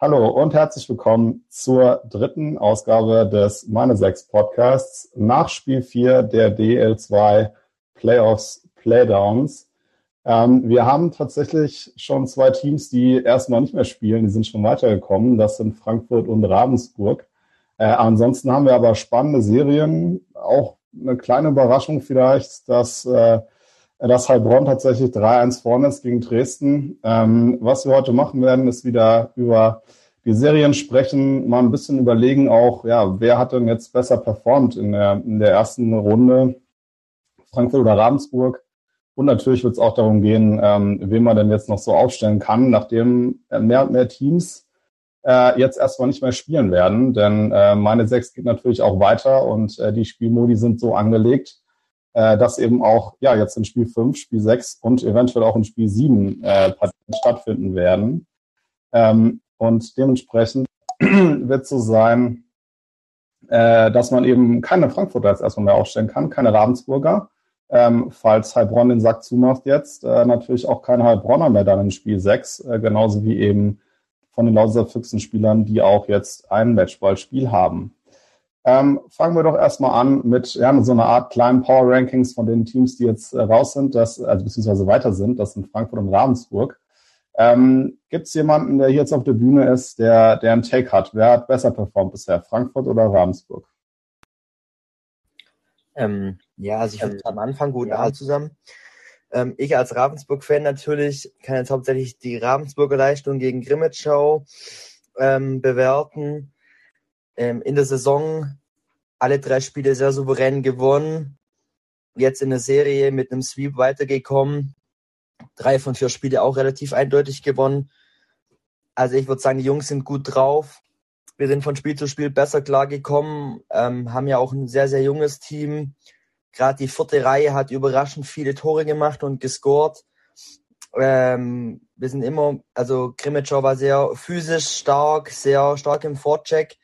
Hallo und herzlich willkommen zur dritten Ausgabe des Meine Sechs Podcasts nach Spiel 4 der DL2 Playoffs Playdowns. Ähm, wir haben tatsächlich schon zwei Teams, die erstmal nicht mehr spielen, die sind schon weitergekommen. Das sind Frankfurt und Ravensburg. Äh, ansonsten haben wir aber spannende Serien, auch eine kleine Überraschung vielleicht, dass äh, dass Heilbronn tatsächlich 3-1 vorne ist gegen Dresden. Ähm, was wir heute machen werden, ist wieder über die Serien sprechen, mal ein bisschen überlegen auch, ja, wer hat denn jetzt besser performt in der, in der ersten Runde, Frankfurt oder Ravensburg. Und natürlich wird es auch darum gehen, ähm, wen man denn jetzt noch so aufstellen kann, nachdem mehr und mehr Teams äh, jetzt erstmal nicht mehr spielen werden. Denn äh, meine sechs geht natürlich auch weiter und äh, die Spielmodi sind so angelegt, äh, dass eben auch ja jetzt in Spiel 5, Spiel 6 und eventuell auch in Spiel 7 äh, stattfinden werden. Ähm, und dementsprechend wird es so sein, äh, dass man eben keine Frankfurter jetzt erstmal mehr aufstellen kann, keine Ravensburger. Ähm, falls Heilbronn den Sack zumacht jetzt, äh, natürlich auch keine Heilbronner mehr dann in Spiel 6, äh, genauso wie eben von den Lausitzer Füchsen-Spielern, die auch jetzt ein Matchballspiel haben. Ähm, fangen wir doch erstmal an mit ja, so einer Art kleinen Power Rankings von den Teams, die jetzt äh, raus sind, das, also beziehungsweise weiter sind. Das sind Frankfurt und Ravensburg. Ähm, Gibt es jemanden, der hier jetzt auf der Bühne ist, der, der einen Take hat? Wer hat besser performt bisher, Frankfurt oder Ravensburg? Ähm, ja, also ich würde am Anfang guten Abend zusammen. Ähm, ich als Ravensburg-Fan natürlich kann jetzt hauptsächlich die Ravensburger Leistung gegen Grimmitschau ähm, bewerten ähm, in der Saison alle drei Spiele sehr souverän gewonnen. Jetzt in der Serie mit einem Sweep weitergekommen. Drei von vier Spiele auch relativ eindeutig gewonnen. Also ich würde sagen, die Jungs sind gut drauf. Wir sind von Spiel zu Spiel besser klargekommen, ähm, haben ja auch ein sehr, sehr junges Team. Gerade die vierte Reihe hat überraschend viele Tore gemacht und gescored. Ähm, wir sind immer, also Grimmitschau war sehr physisch stark, sehr stark im Vorcheck.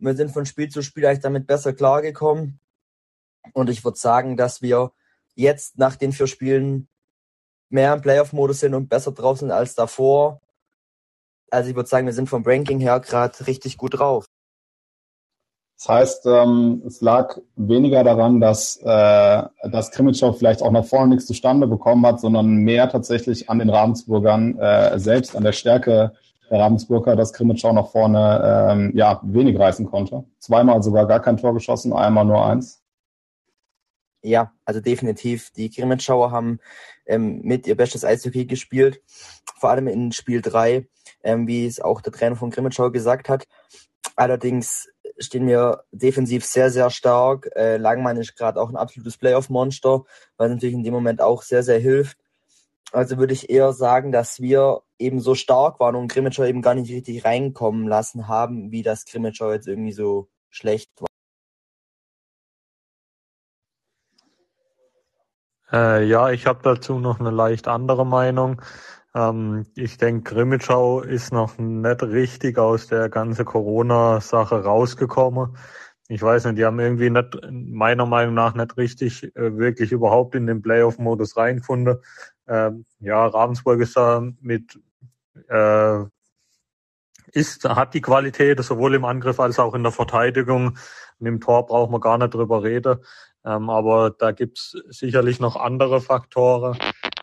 Wir sind von Spiel zu Spiel eigentlich damit besser klargekommen. Und ich würde sagen, dass wir jetzt nach den vier Spielen mehr im Playoff-Modus sind und besser drauf sind als davor. Also ich würde sagen, wir sind vom Ranking her gerade richtig gut drauf. Das heißt, ähm, es lag weniger daran, dass, äh, dass Krimitschau vielleicht auch nach vorne nichts zustande bekommen hat, sondern mehr tatsächlich an den Ravensburgern äh, selbst, an der Stärke Ravensburger, dass Krimitschau nach vorne ähm, ja, wenig reißen konnte. Zweimal sogar gar kein Tor geschossen, einmal nur eins. Ja, also definitiv. Die Krimitschauer haben ähm, mit ihr bestes Eishockey gespielt, vor allem in Spiel 3, ähm, wie es auch der Trainer von Krimitschau gesagt hat. Allerdings stehen wir defensiv sehr, sehr stark. Äh, Langmann ist gerade auch ein absolutes Playoff-Monster, was natürlich in dem Moment auch sehr, sehr hilft. Also würde ich eher sagen, dass wir eben so stark waren und Grimmitschau eben gar nicht richtig reinkommen lassen haben, wie das Grimmitschau jetzt irgendwie so schlecht war. Äh, ja, ich habe dazu noch eine leicht andere Meinung. Ähm, ich denke, Grimmitschau ist noch nicht richtig aus der ganzen Corona-Sache rausgekommen. Ich weiß nicht, die haben irgendwie nicht, meiner Meinung nach nicht richtig äh, wirklich überhaupt in den Playoff-Modus reingefunden. Ähm, ja, Ravensburg ist da mit äh, ist, hat die Qualität, sowohl im Angriff als auch in der Verteidigung. Und im Tor braucht man gar nicht drüber reden. Ähm, aber da gibt's sicherlich noch andere Faktoren.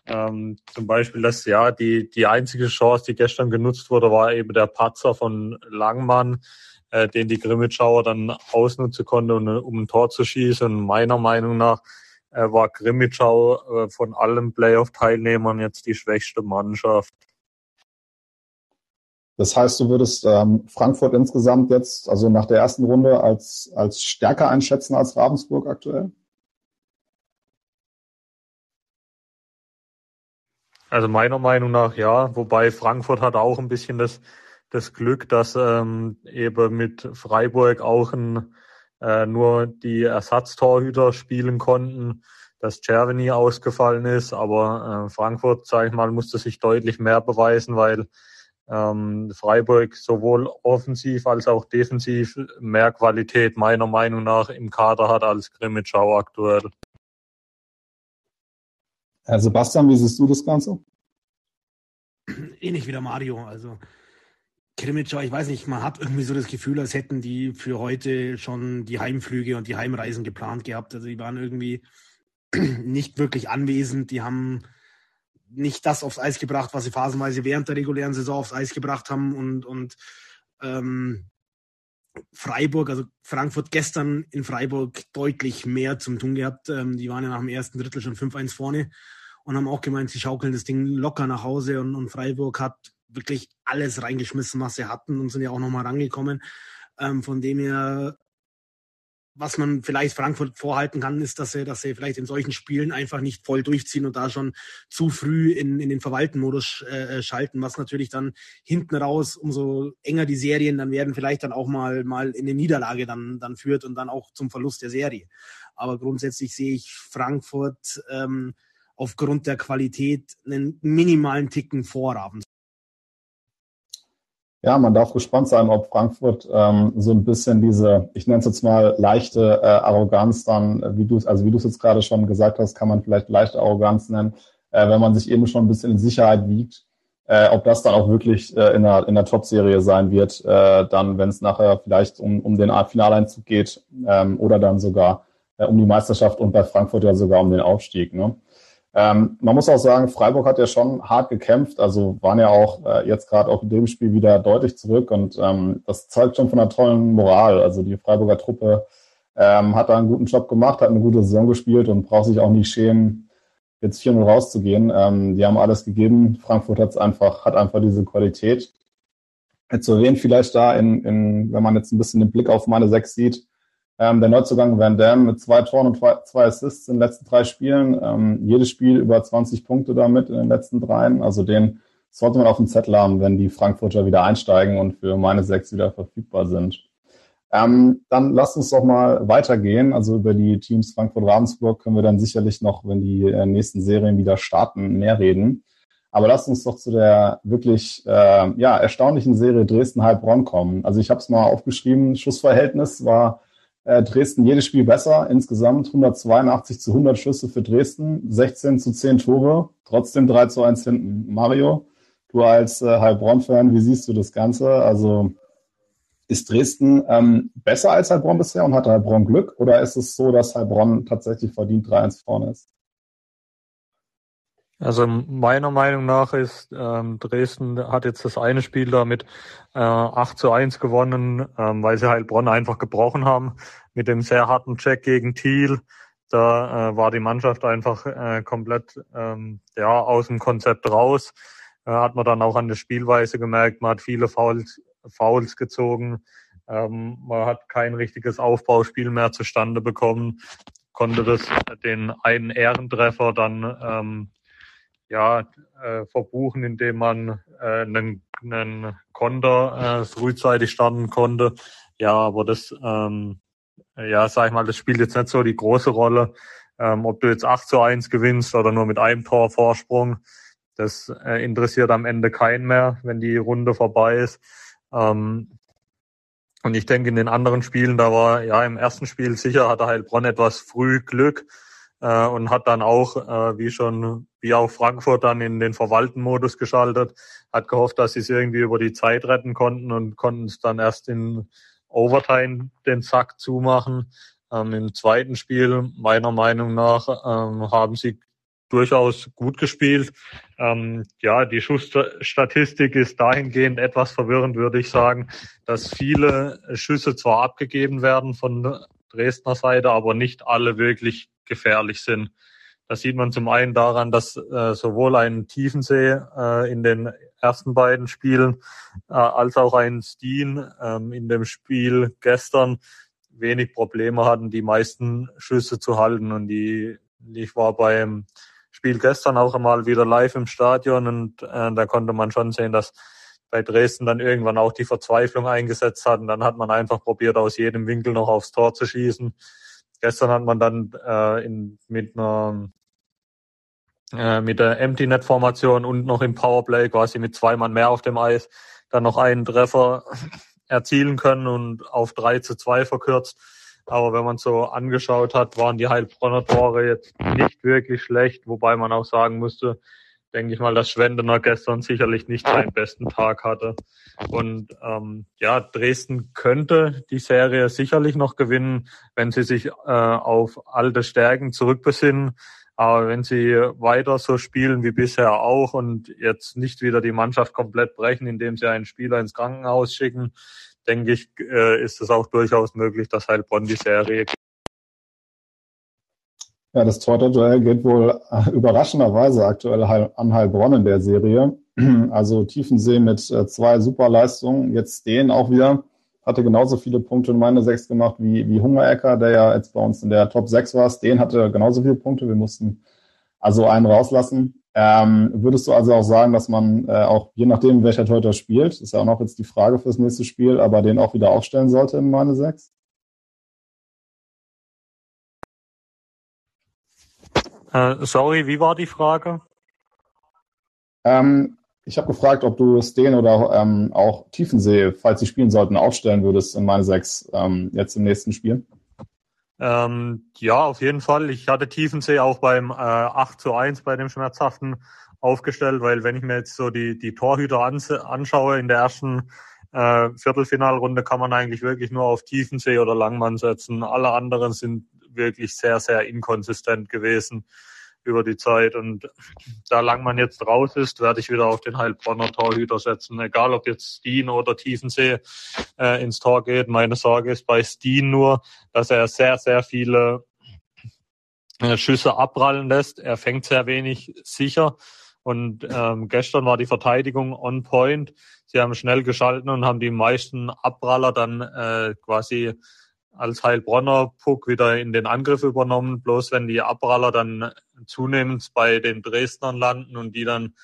Ähm, zum Beispiel, dass ja die, die einzige Chance, die gestern genutzt wurde, war eben der Patzer von Langmann, äh, den die Grimmitschauer dann ausnutzen konnte, um, um ein Tor zu schießen. Und meiner Meinung nach äh, war Grimmitschau äh, von allen Playoff-Teilnehmern jetzt die schwächste Mannschaft. Das heißt, du würdest ähm, Frankfurt insgesamt jetzt, also nach der ersten Runde, als, als stärker einschätzen als Ravensburg aktuell? Also meiner Meinung nach ja, wobei Frankfurt hat auch ein bisschen das, das Glück, dass ähm, eben mit Freiburg auch ein äh, nur die Ersatztorhüter spielen konnten, dass Cervini ausgefallen ist. Aber äh, Frankfurt, sage ich mal, musste sich deutlich mehr beweisen, weil ähm, Freiburg sowohl offensiv als auch defensiv mehr Qualität meiner Meinung nach im Kader hat als Grimmitschau aktuell. Herr Sebastian, wie siehst du das Ganze? Ähnlich wie der Mario. Also Krimitschau, ich weiß nicht, man hat irgendwie so das Gefühl, als hätten die für heute schon die Heimflüge und die Heimreisen geplant gehabt. Also die waren irgendwie nicht wirklich anwesend. Die haben nicht das aufs Eis gebracht, was sie phasenweise während der regulären Saison aufs Eis gebracht haben und, und ähm, Freiburg, also Frankfurt gestern in Freiburg deutlich mehr zum tun gehabt. Ähm, die waren ja nach dem ersten Drittel schon 5-1 vorne und haben auch gemeint, sie schaukeln das Ding locker nach Hause und, und Freiburg hat wirklich alles reingeschmissen, was sie hatten und sind ja auch nochmal rangekommen. Ähm, von dem her was man vielleicht Frankfurt vorhalten kann, ist, dass sie, dass sie vielleicht in solchen Spielen einfach nicht voll durchziehen und da schon zu früh in, in den Verwalten-Modus äh, schalten, was natürlich dann hinten raus, umso enger die Serien dann werden, vielleicht dann auch mal, mal in eine Niederlage dann, dann führt und dann auch zum Verlust der Serie. Aber grundsätzlich sehe ich Frankfurt ähm, aufgrund der Qualität einen minimalen Ticken vor ja, man darf gespannt sein, ob Frankfurt ähm, so ein bisschen diese, ich nenne es jetzt mal leichte äh, Arroganz dann, wie du es, also wie du es jetzt gerade schon gesagt hast, kann man vielleicht leichte Arroganz nennen, äh, wenn man sich eben schon ein bisschen in Sicherheit wiegt, äh, ob das dann auch wirklich äh, in der, in der Top-Serie sein wird, äh, dann, wenn es nachher vielleicht um, um den Finaleinzug geht ähm, oder dann sogar äh, um die Meisterschaft und bei Frankfurt ja sogar um den Aufstieg. Ne? Ähm, man muss auch sagen, Freiburg hat ja schon hart gekämpft, also waren ja auch äh, jetzt gerade auch in dem Spiel wieder deutlich zurück und ähm, das zeugt schon von einer tollen Moral. Also die Freiburger Truppe ähm, hat da einen guten Job gemacht, hat eine gute Saison gespielt und braucht sich auch nicht schämen, jetzt 4-0 rauszugehen. Ähm, die haben alles gegeben. Frankfurt hat's einfach, hat einfach diese Qualität. Jetzt zu erwähnen vielleicht da, in, in, wenn man jetzt ein bisschen den Blick auf meine sechs sieht, ähm, der Neuzugang Van Dam mit zwei Toren und zwei Assists in den letzten drei Spielen. Ähm, jedes Spiel über 20 Punkte damit in den letzten dreien. Also den sollte man auf dem Zettel haben, wenn die Frankfurter wieder einsteigen und für meine sechs wieder verfügbar sind. Ähm, dann lasst uns doch mal weitergehen. Also über die Teams Frankfurt-Ravensburg können wir dann sicherlich noch, wenn die äh, nächsten Serien wieder starten, mehr reden. Aber lasst uns doch zu der wirklich äh, ja, erstaunlichen Serie Dresden-Heilbronn kommen. Also ich habe es mal aufgeschrieben, Schussverhältnis war äh, Dresden jedes Spiel besser. Insgesamt 182 zu 100 Schüsse für Dresden, 16 zu 10 Tore, trotzdem 3 zu 1 hinten. Mario, du als äh, Heilbronn-Fan, wie siehst du das Ganze? Also ist Dresden ähm, besser als Heilbronn bisher und hat Heilbronn Glück? Oder ist es so, dass Heilbronn tatsächlich verdient 3-1 vorne ist? Also meiner Meinung nach ist ähm, Dresden hat jetzt das eine Spiel damit äh, 8 zu 1 gewonnen, ähm, weil sie Heilbronn einfach gebrochen haben mit dem sehr harten Check gegen Thiel. Da äh, war die Mannschaft einfach äh, komplett ähm, ja, aus dem Konzept raus. Äh, hat man dann auch an der Spielweise gemerkt, man hat viele Fouls, Fouls gezogen, ähm, man hat kein richtiges Aufbauspiel mehr zustande bekommen, konnte das den einen Ehrentreffer dann ähm, ja, äh, verbuchen, indem man äh, einen, einen Konter äh, frühzeitig starten konnte. Ja, aber das, ähm, ja, sag ich mal, das spielt jetzt nicht so die große Rolle. Ähm, ob du jetzt 8 zu 1 gewinnst oder nur mit einem Tor Vorsprung, das äh, interessiert am Ende keinen mehr, wenn die Runde vorbei ist. Ähm, und ich denke, in den anderen Spielen, da war ja im ersten Spiel sicher, hatte Heilbronn etwas früh Glück äh, und hat dann auch, äh, wie schon, wie auch Frankfurt dann in den Verwalten-Modus geschaltet, hat gehofft, dass sie es irgendwie über die Zeit retten konnten und konnten es dann erst in Overtime den Sack zumachen. Ähm, Im zweiten Spiel, meiner Meinung nach, ähm, haben sie durchaus gut gespielt. Ähm, ja, die Schussstatistik ist dahingehend etwas verwirrend, würde ich sagen, dass viele Schüsse zwar abgegeben werden von Dresdner Seite, aber nicht alle wirklich gefährlich sind. Das sieht man zum einen daran, dass äh, sowohl ein Tiefensee äh, in den ersten beiden Spielen äh, als auch ein Steen ähm, in dem Spiel gestern wenig Probleme hatten, die meisten Schüsse zu halten. Und die, ich war beim Spiel gestern auch einmal wieder live im Stadion und äh, da konnte man schon sehen, dass bei Dresden dann irgendwann auch die Verzweiflung eingesetzt hat. Und dann hat man einfach probiert, aus jedem Winkel noch aufs Tor zu schießen. Gestern hat man dann äh, in, mit einer äh, mit der Empty Net Formation und noch im Powerplay quasi mit zwei Mann mehr auf dem Eis dann noch einen Treffer erzielen können und auf drei zu zwei verkürzt. Aber wenn man so angeschaut hat, waren die Heilbronner Tore jetzt nicht wirklich schlecht, wobei man auch sagen musste, denke ich mal, dass Schwendener gestern sicherlich nicht seinen besten Tag hatte. Und ähm, ja, Dresden könnte die Serie sicherlich noch gewinnen, wenn sie sich äh, auf alte Stärken zurückbesinnen. Aber wenn sie weiter so spielen wie bisher auch und jetzt nicht wieder die Mannschaft komplett brechen, indem sie einen Spieler ins Krankenhaus schicken, denke ich, äh, ist es auch durchaus möglich, dass Heilbronn die Serie ja, das Torte-Duell geht wohl äh, überraschenderweise aktuell an Heilbronn in der Serie. Also Tiefensee mit äh, zwei Superleistungen. Jetzt den auch wieder. Hatte genauso viele Punkte in meine sechs gemacht wie, wie Hungerecker, der ja jetzt bei uns in der Top 6 war. Den hatte genauso viele Punkte. Wir mussten also einen rauslassen. Ähm, würdest du also auch sagen, dass man äh, auch, je nachdem, welcher Torhüter spielt, ist ja auch noch jetzt die Frage fürs nächste Spiel, aber den auch wieder aufstellen sollte in meine sechs? Äh, sorry, wie war die Frage? Ähm, ich habe gefragt, ob du Steen oder ähm, auch Tiefensee, falls sie spielen sollten, aufstellen würdest in meine sechs ähm, jetzt im nächsten Spiel. Ähm, ja, auf jeden Fall. Ich hatte Tiefensee auch beim äh, 8 zu 1 bei dem Schmerzhaften aufgestellt, weil wenn ich mir jetzt so die, die Torhüter anschaue in der ersten äh, Viertelfinalrunde, kann man eigentlich wirklich nur auf Tiefensee oder Langmann setzen. Alle anderen sind wirklich sehr, sehr inkonsistent gewesen über die Zeit. Und da lang man jetzt raus ist, werde ich wieder auf den Heilbronner Torhüter setzen. Egal ob jetzt Steen oder Tiefensee äh, ins Tor geht. Meine Sorge ist bei Steen nur, dass er sehr, sehr viele äh, Schüsse abprallen lässt. Er fängt sehr wenig sicher. Und ähm, gestern war die Verteidigung on point. Sie haben schnell geschalten und haben die meisten Abpraller dann äh, quasi als Heilbronner Puck wieder in den Angriff übernommen. Bloß wenn die Abpraller dann zunehmend bei den Dresdnern landen und die dann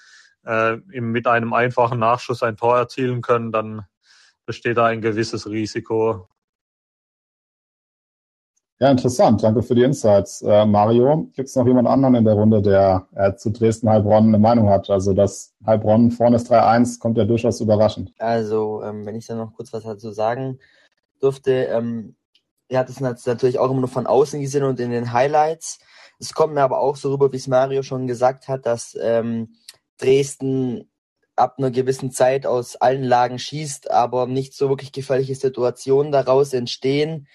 äh, mit einem einfachen Nachschuss ein Tor erzielen können, dann besteht da ein gewisses Risiko. Ja, interessant. Danke für die Insights. Äh, Mario, gibt es noch jemand anderen in der Runde, der äh, zu Dresden-Heilbronn eine Meinung hat? Also, dass Heilbronn vorne ist 3-1, kommt ja durchaus überraschend. Also, ähm, wenn ich da noch kurz was dazu sagen dürfte, ähm, er hat es natürlich auch immer nur von außen gesehen und in den Highlights. Es kommt mir aber auch so rüber, wie es Mario schon gesagt hat, dass ähm, Dresden ab einer gewissen Zeit aus allen Lagen schießt, aber nicht so wirklich gefährliche Situationen daraus entstehen.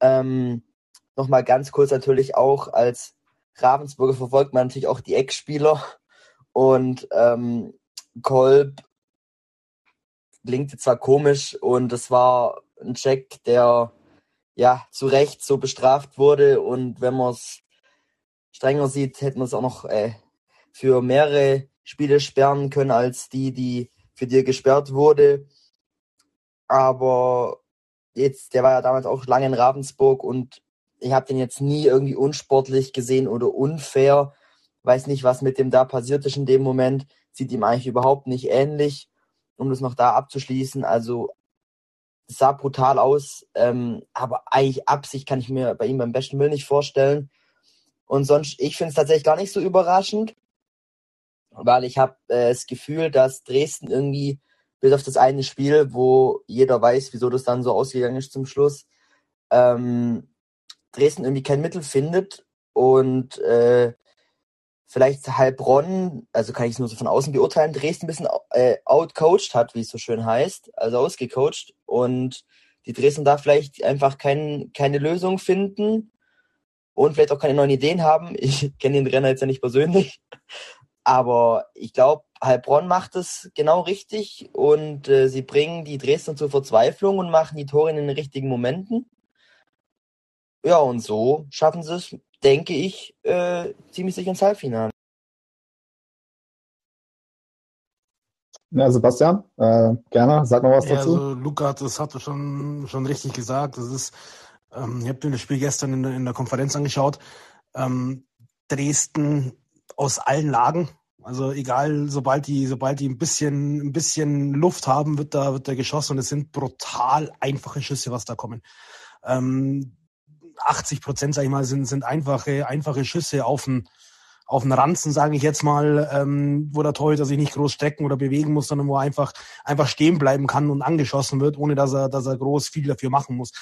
Ähm, Nochmal ganz kurz natürlich auch als Ravensburger verfolgt man natürlich auch die Ex-Spieler und ähm, Kolb blinkte zwar komisch und das war ein Check, der ja zu Recht so bestraft wurde und wenn man es strenger sieht, hätte man es auch noch äh, für mehrere Spiele sperren können als die, die für dir gesperrt wurde. Aber jetzt, der war ja damals auch lange in Ravensburg und ich habe den jetzt nie irgendwie unsportlich gesehen oder unfair. Weiß nicht, was mit dem da passiert ist in dem Moment. Sieht ihm eigentlich überhaupt nicht ähnlich, um das noch da abzuschließen. Also sah brutal aus, ähm, aber eigentlich Absicht kann ich mir bei ihm beim besten Willen nicht vorstellen. Und sonst, ich finde es tatsächlich gar nicht so überraschend, weil ich habe äh, das Gefühl, dass Dresden irgendwie, bis auf das eine Spiel, wo jeder weiß, wieso das dann so ausgegangen ist zum Schluss, ähm, Dresden irgendwie kein Mittel findet und äh, vielleicht Heilbronn, also kann ich es nur so von außen beurteilen, Dresden ein bisschen äh, outcoached hat, wie es so schön heißt, also ausgecoacht und die Dresden da vielleicht einfach kein, keine Lösung finden und vielleicht auch keine neuen Ideen haben. Ich kenne den Renner jetzt ja nicht persönlich, aber ich glaube, Heilbronn macht es genau richtig und äh, sie bringen die Dresden zur Verzweiflung und machen die Tore in den richtigen Momenten. Ja, und so schaffen sie es denke ich, äh, ziemlich sicher ins Halbfinale. Ja, Sebastian, äh, gerne, sag noch was ja, dazu. Also Luca, das hat schon, schon richtig gesagt. Das ist, ähm, ich habe mir das Spiel gestern in der, in der Konferenz angeschaut. Ähm, Dresden aus allen Lagen. Also egal, sobald die, sobald die ein bisschen, ein bisschen Luft haben, wird da, wird da geschossen und es sind brutal einfache Schüsse, was da kommen. Ähm, 80 Prozent, sag ich mal, sind, sind einfache, einfache Schüsse auf den, auf den Ranzen, sage ich jetzt mal, ähm, wo der Torhüter sich nicht groß strecken oder bewegen muss, sondern wo er einfach, einfach stehen bleiben kann und angeschossen wird, ohne dass er, dass er groß viel dafür machen muss.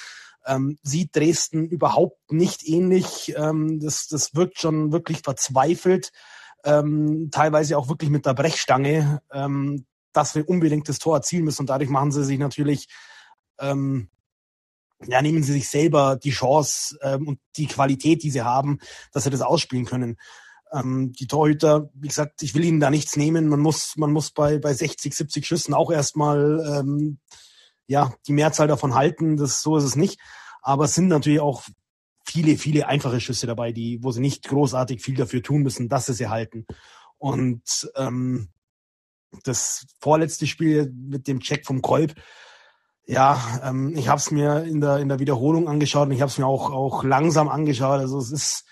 ähm, sieht Dresden überhaupt nicht ähnlich. Ähm, das, das wirkt schon wirklich verzweifelt, ähm, teilweise auch wirklich mit der Brechstange, ähm, dass wir unbedingt das Tor erzielen müssen. Und dadurch machen sie sich natürlich, ähm, ja, nehmen sie sich selber die Chance ähm, und die Qualität, die sie haben, dass sie das ausspielen können. Ähm, die Torhüter, wie gesagt, ich will ihnen da nichts nehmen. Man muss, man muss bei, bei 60, 70 Schüssen auch erstmal ähm, ja, die Mehrzahl davon halten. Das, so ist es nicht. Aber es sind natürlich auch viele, viele einfache Schüsse dabei, die, wo sie nicht großartig viel dafür tun müssen, dass sie sie halten. Und ähm, das vorletzte Spiel mit dem Check vom Kolb, ja, ähm, ich habe es mir in der in der Wiederholung angeschaut und ich habe es mir auch auch langsam angeschaut. Also es ist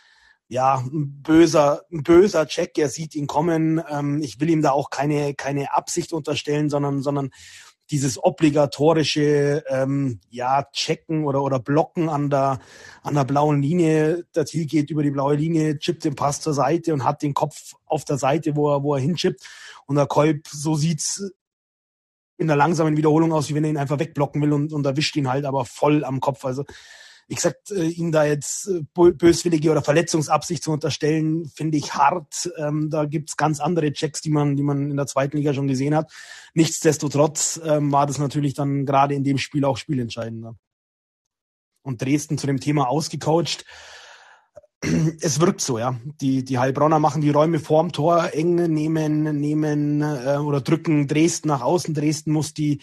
ja, ein böser, ein böser Check, er sieht ihn kommen. Ähm, ich will ihm da auch keine, keine Absicht unterstellen, sondern, sondern dieses obligatorische ähm, ja checken oder oder blocken an der an der blauen Linie. Der Thiel geht über die blaue Linie, chippt den Pass zur Seite und hat den Kopf auf der Seite, wo er wo er hinchippt. Und der Kolb so sieht's in der langsamen Wiederholung aus, wie wenn er ihn einfach wegblocken will und, und erwischt ihn halt aber voll am Kopf. Also wie gesagt, äh, ihm da jetzt äh, böswillige oder Verletzungsabsicht zu unterstellen, finde ich hart. Ähm, da gibt's ganz andere Checks, die man, die man in der zweiten Liga schon gesehen hat. Nichtsdestotrotz ähm, war das natürlich dann gerade in dem Spiel auch spielentscheidender. Und Dresden zu dem Thema ausgecoacht. Es wirkt so, ja. Die, die Heilbronner machen die Räume vorm Tor eng, nehmen, nehmen äh, oder drücken Dresden nach außen. Dresden muss die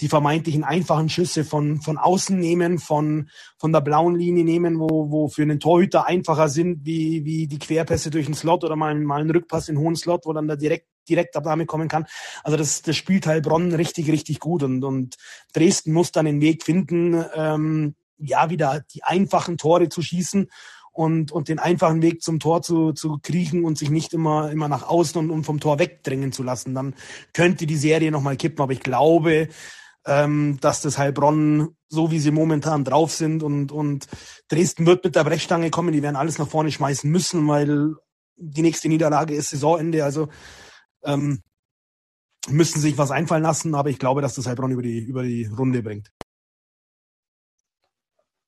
die vermeintlichen einfachen Schüsse von, von außen nehmen, von, von der blauen Linie nehmen, wo, wo für einen Torhüter einfacher sind, wie, wie die Querpässe durch den Slot oder mal, mal einen Rückpass in hohen Slot, wo dann der direkt, Direktabnahme kommen kann. Also das, das spielt Heilbronn richtig, richtig gut und, und Dresden muss dann den Weg finden, ähm, ja, wieder die einfachen Tore zu schießen und, und den einfachen Weg zum Tor zu, zu kriechen und sich nicht immer, immer nach außen und, und vom Tor wegdrängen zu lassen. Dann könnte die Serie nochmal kippen. Aber ich glaube, ähm, dass das Heilbronn, so wie sie momentan drauf sind und, und Dresden wird mit der Brechstange kommen, die werden alles nach vorne schmeißen müssen, weil die nächste Niederlage ist Saisonende, also ähm, müssen sich was einfallen lassen, aber ich glaube, dass das Heilbronn über die, über die Runde bringt.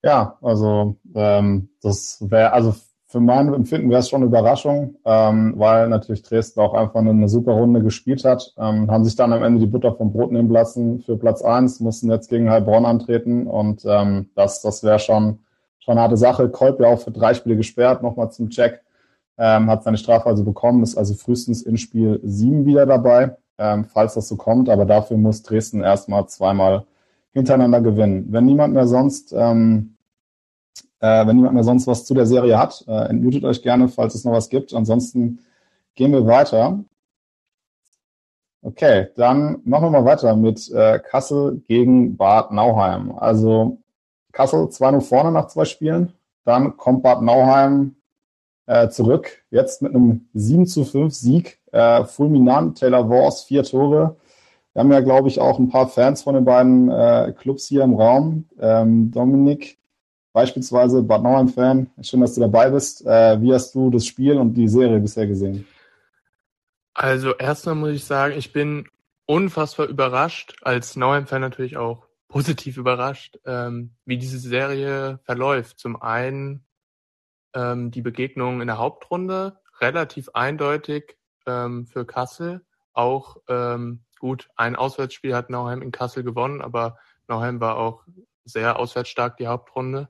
Ja, also ähm, das wäre, also für mein Empfinden wäre es schon eine Überraschung, ähm, weil natürlich Dresden auch einfach eine, eine super Runde gespielt hat, ähm, haben sich dann am Ende die Butter vom Brot nehmen lassen für Platz eins, mussten jetzt gegen Heilbronn antreten und ähm, das, das wäre schon, schon eine harte Sache. Kolb ja auch für drei Spiele gesperrt, nochmal zum Check, ähm, hat seine Strafe also bekommen, ist also frühestens in Spiel sieben wieder dabei, ähm, falls das so kommt, aber dafür muss Dresden erstmal zweimal hintereinander gewinnen. Wenn niemand mehr sonst ähm, äh, wenn niemand mehr sonst was zu der Serie hat, äh, entmutet euch gerne, falls es noch was gibt. Ansonsten gehen wir weiter. Okay, dann machen wir mal weiter mit äh, Kassel gegen Bad Nauheim. Also Kassel 2-0 vorne nach zwei Spielen. Dann kommt Bad Nauheim äh, zurück. Jetzt mit einem 7 zu 5 Sieg. Äh, fulminant, Taylor Wars, vier Tore. Wir haben ja, glaube ich, auch ein paar Fans von den beiden äh, Clubs hier im Raum. Ähm, Dominik, beispielsweise Bad Nauheim-Fan. Schön, dass du dabei bist. Äh, wie hast du das Spiel und die Serie bisher gesehen? Also erstmal muss ich sagen, ich bin unfassbar überrascht, als Nauheim-Fan natürlich auch positiv überrascht, ähm, wie diese Serie verläuft. Zum einen ähm, die Begegnung in der Hauptrunde, relativ eindeutig ähm, für Kassel. Auch ähm, gut, ein Auswärtsspiel hat Nauheim in Kassel gewonnen, aber Nauheim war auch sehr auswärtsstark die Hauptrunde.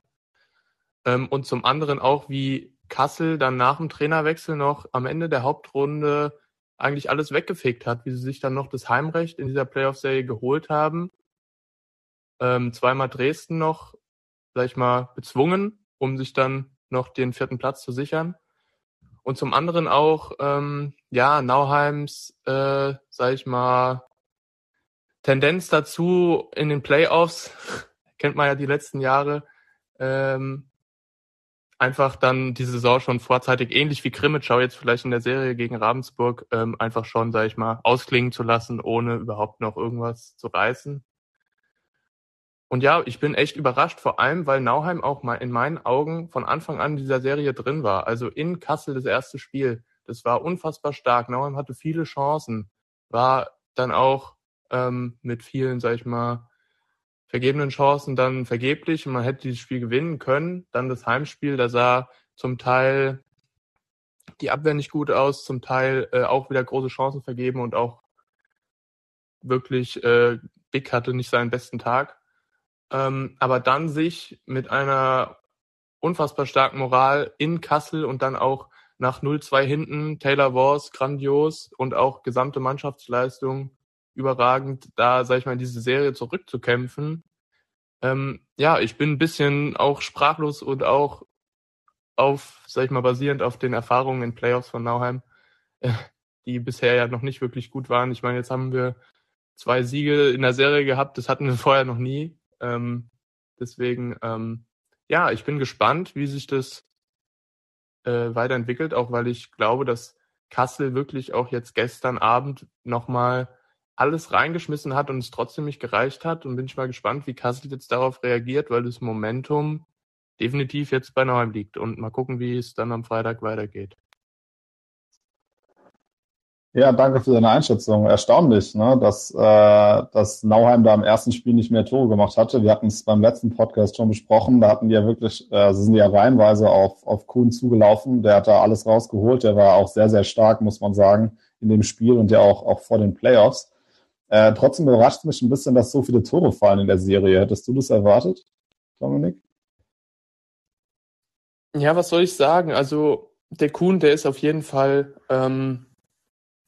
Ähm, und zum anderen auch, wie Kassel dann nach dem Trainerwechsel noch am Ende der Hauptrunde eigentlich alles weggefegt hat, wie sie sich dann noch das Heimrecht in dieser Playoff-Serie geholt haben. Ähm, zweimal Dresden noch, sag ich mal, bezwungen, um sich dann noch den vierten Platz zu sichern. Und zum anderen auch, ähm, ja, Nauheims, äh, sag ich mal, Tendenz dazu in den Playoffs, kennt man ja die letzten Jahre, ähm, einfach dann die Saison schon vorzeitig, ähnlich wie Krimitschau jetzt vielleicht in der Serie gegen Ravensburg, ähm, einfach schon, sag ich mal, ausklingen zu lassen, ohne überhaupt noch irgendwas zu reißen. Und ja, ich bin echt überrascht, vor allem, weil Nauheim auch mal in meinen Augen von Anfang an dieser Serie drin war. Also in Kassel das erste Spiel, das war unfassbar stark. Nauheim hatte viele Chancen, war dann auch ähm, mit vielen, sag ich mal, vergebenen Chancen dann vergeblich und man hätte dieses Spiel gewinnen können. Dann das Heimspiel, da sah zum Teil die Abwehr nicht gut aus, zum Teil äh, auch wieder große Chancen vergeben und auch wirklich äh, Big hatte nicht seinen besten Tag. Ähm, aber dann sich mit einer unfassbar starken Moral in Kassel und dann auch nach 0-2 hinten, Taylor Wars grandios und auch gesamte Mannschaftsleistung überragend, da, sag ich mal, in diese Serie zurückzukämpfen. Ähm, ja, ich bin ein bisschen auch sprachlos und auch auf, sag ich mal, basierend auf den Erfahrungen in Playoffs von Nauheim, äh, die bisher ja noch nicht wirklich gut waren. Ich meine, jetzt haben wir zwei Siege in der Serie gehabt, das hatten wir vorher noch nie. Ähm, deswegen, ähm, ja, ich bin gespannt, wie sich das äh, weiterentwickelt, auch weil ich glaube, dass Kassel wirklich auch jetzt gestern Abend nochmal alles reingeschmissen hat und es trotzdem nicht gereicht hat. Und bin ich mal gespannt, wie Kassel jetzt darauf reagiert, weil das Momentum definitiv jetzt bei Neuheim liegt. Und mal gucken, wie es dann am Freitag weitergeht. Ja, danke für deine Einschätzung. Erstaunlich, ne, dass, äh, dass Nauheim da im ersten Spiel nicht mehr Tore gemacht hatte. Wir hatten es beim letzten Podcast schon besprochen. Da hatten die ja wirklich, äh, sie sind ja reihenweise auf, auf Kuhn zugelaufen. Der hat da alles rausgeholt. Der war auch sehr, sehr stark, muss man sagen, in dem Spiel und ja auch, auch vor den Playoffs. Äh, trotzdem überrascht mich ein bisschen, dass so viele Tore fallen in der Serie. Hättest du das erwartet, Dominik? Ja, was soll ich sagen? Also der Kuhn, der ist auf jeden Fall ähm,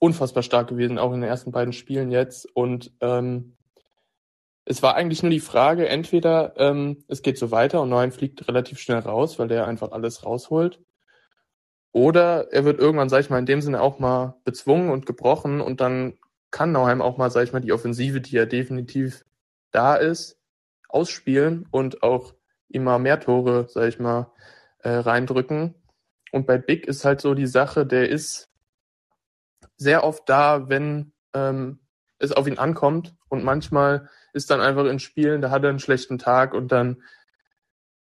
unfassbar stark gewesen, auch in den ersten beiden Spielen jetzt. Und ähm, es war eigentlich nur die Frage, entweder ähm, es geht so weiter und Neuen fliegt relativ schnell raus, weil der einfach alles rausholt. Oder er wird irgendwann, sag ich mal, in dem Sinne auch mal bezwungen und gebrochen und dann kann Nauheim auch mal, sag ich mal, die Offensive, die ja definitiv da ist, ausspielen und auch immer mehr Tore, sag ich mal, äh, reindrücken. Und bei Big ist halt so die Sache, der ist sehr oft da, wenn ähm, es auf ihn ankommt. Und manchmal ist dann einfach in Spielen, da hat er einen schlechten Tag und dann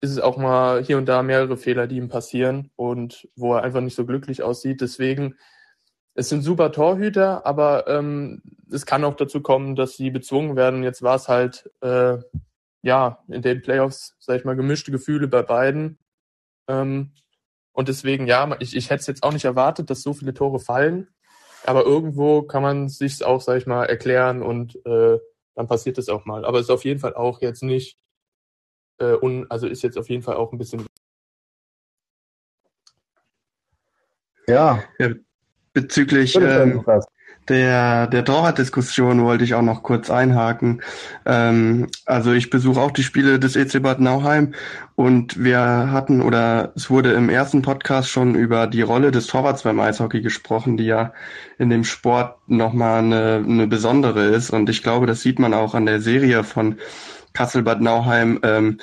ist es auch mal hier und da mehrere Fehler, die ihm passieren und wo er einfach nicht so glücklich aussieht. Deswegen, es sind super Torhüter, aber ähm, es kann auch dazu kommen, dass sie bezwungen werden. Jetzt war es halt, äh, ja, in den Playoffs, sag ich mal, gemischte Gefühle bei beiden. Ähm, und deswegen, ja, ich, ich hätte es jetzt auch nicht erwartet, dass so viele Tore fallen. Aber irgendwo kann man sich auch, sag ich mal, erklären und äh, dann passiert es auch mal. Aber es ist auf jeden Fall auch jetzt nicht, äh, un, also ist jetzt auf jeden Fall auch ein bisschen. Ja. ja bezüglich ähm, der, der Torwartdiskussion wollte ich auch noch kurz einhaken. Ähm, also ich besuche auch die Spiele des EC Bad Nauheim und wir hatten oder es wurde im ersten Podcast schon über die Rolle des Torwarts beim Eishockey gesprochen, die ja in dem Sport nochmal eine, eine besondere ist. Und ich glaube, das sieht man auch an der Serie von Kassel Bad Nauheim. Ähm,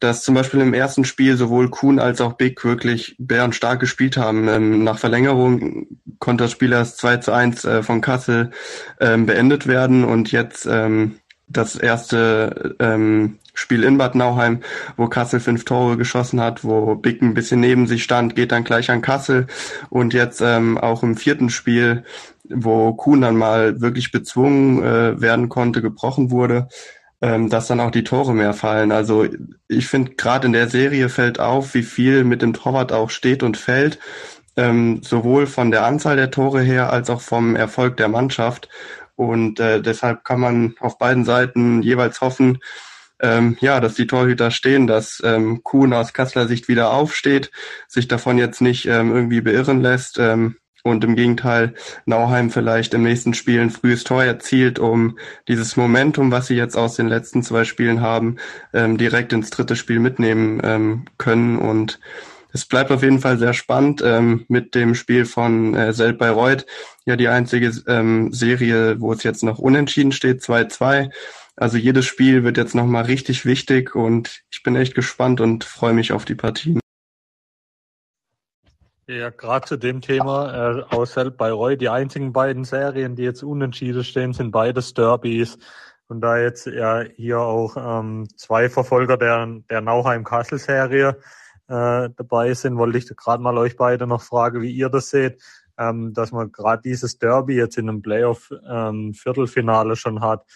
dass zum Beispiel im ersten Spiel sowohl Kuhn als auch Big wirklich bärenstark gespielt haben. Ähm, nach Verlängerung konnte das Spiel erst 2 zu 1 äh, von Kassel ähm, beendet werden und jetzt ähm, das erste ähm, Spiel in Bad Nauheim, wo Kassel fünf Tore geschossen hat, wo Big ein bisschen neben sich stand, geht dann gleich an Kassel und jetzt ähm, auch im vierten Spiel, wo Kuhn dann mal wirklich bezwungen äh, werden konnte, gebrochen wurde, ähm, dass dann auch die Tore mehr fallen. Also ich finde, gerade in der Serie fällt auf, wie viel mit dem Torwart auch steht und fällt, ähm, sowohl von der Anzahl der Tore her als auch vom Erfolg der Mannschaft. Und äh, deshalb kann man auf beiden Seiten jeweils hoffen, ähm, ja, dass die Torhüter stehen, dass ähm, Kuhn aus Kassler Sicht wieder aufsteht, sich davon jetzt nicht ähm, irgendwie beirren lässt, ähm, und im Gegenteil Nauheim vielleicht im nächsten Spiel ein frühes Tor erzielt, um dieses Momentum, was sie jetzt aus den letzten zwei Spielen haben, ähm, direkt ins dritte Spiel mitnehmen ähm, können. Und es bleibt auf jeden Fall sehr spannend ähm, mit dem Spiel von äh, Seld Bayreuth. Ja, die einzige ähm, Serie, wo es jetzt noch unentschieden steht, 2-2. Also jedes Spiel wird jetzt nochmal richtig wichtig und ich bin echt gespannt und freue mich auf die Partien. Ja, gerade zu dem Thema äh, aus Bayreuth, die einzigen beiden Serien, die jetzt unentschieden stehen, sind beides Derbys. Und da jetzt ja hier auch ähm, zwei Verfolger der, der Nauheim-Kassel-Serie äh, dabei sind, wollte ich gerade mal euch beide noch fragen, wie ihr das seht, ähm, dass man gerade dieses Derby jetzt in einem Playoff-Viertelfinale ähm, schon hat.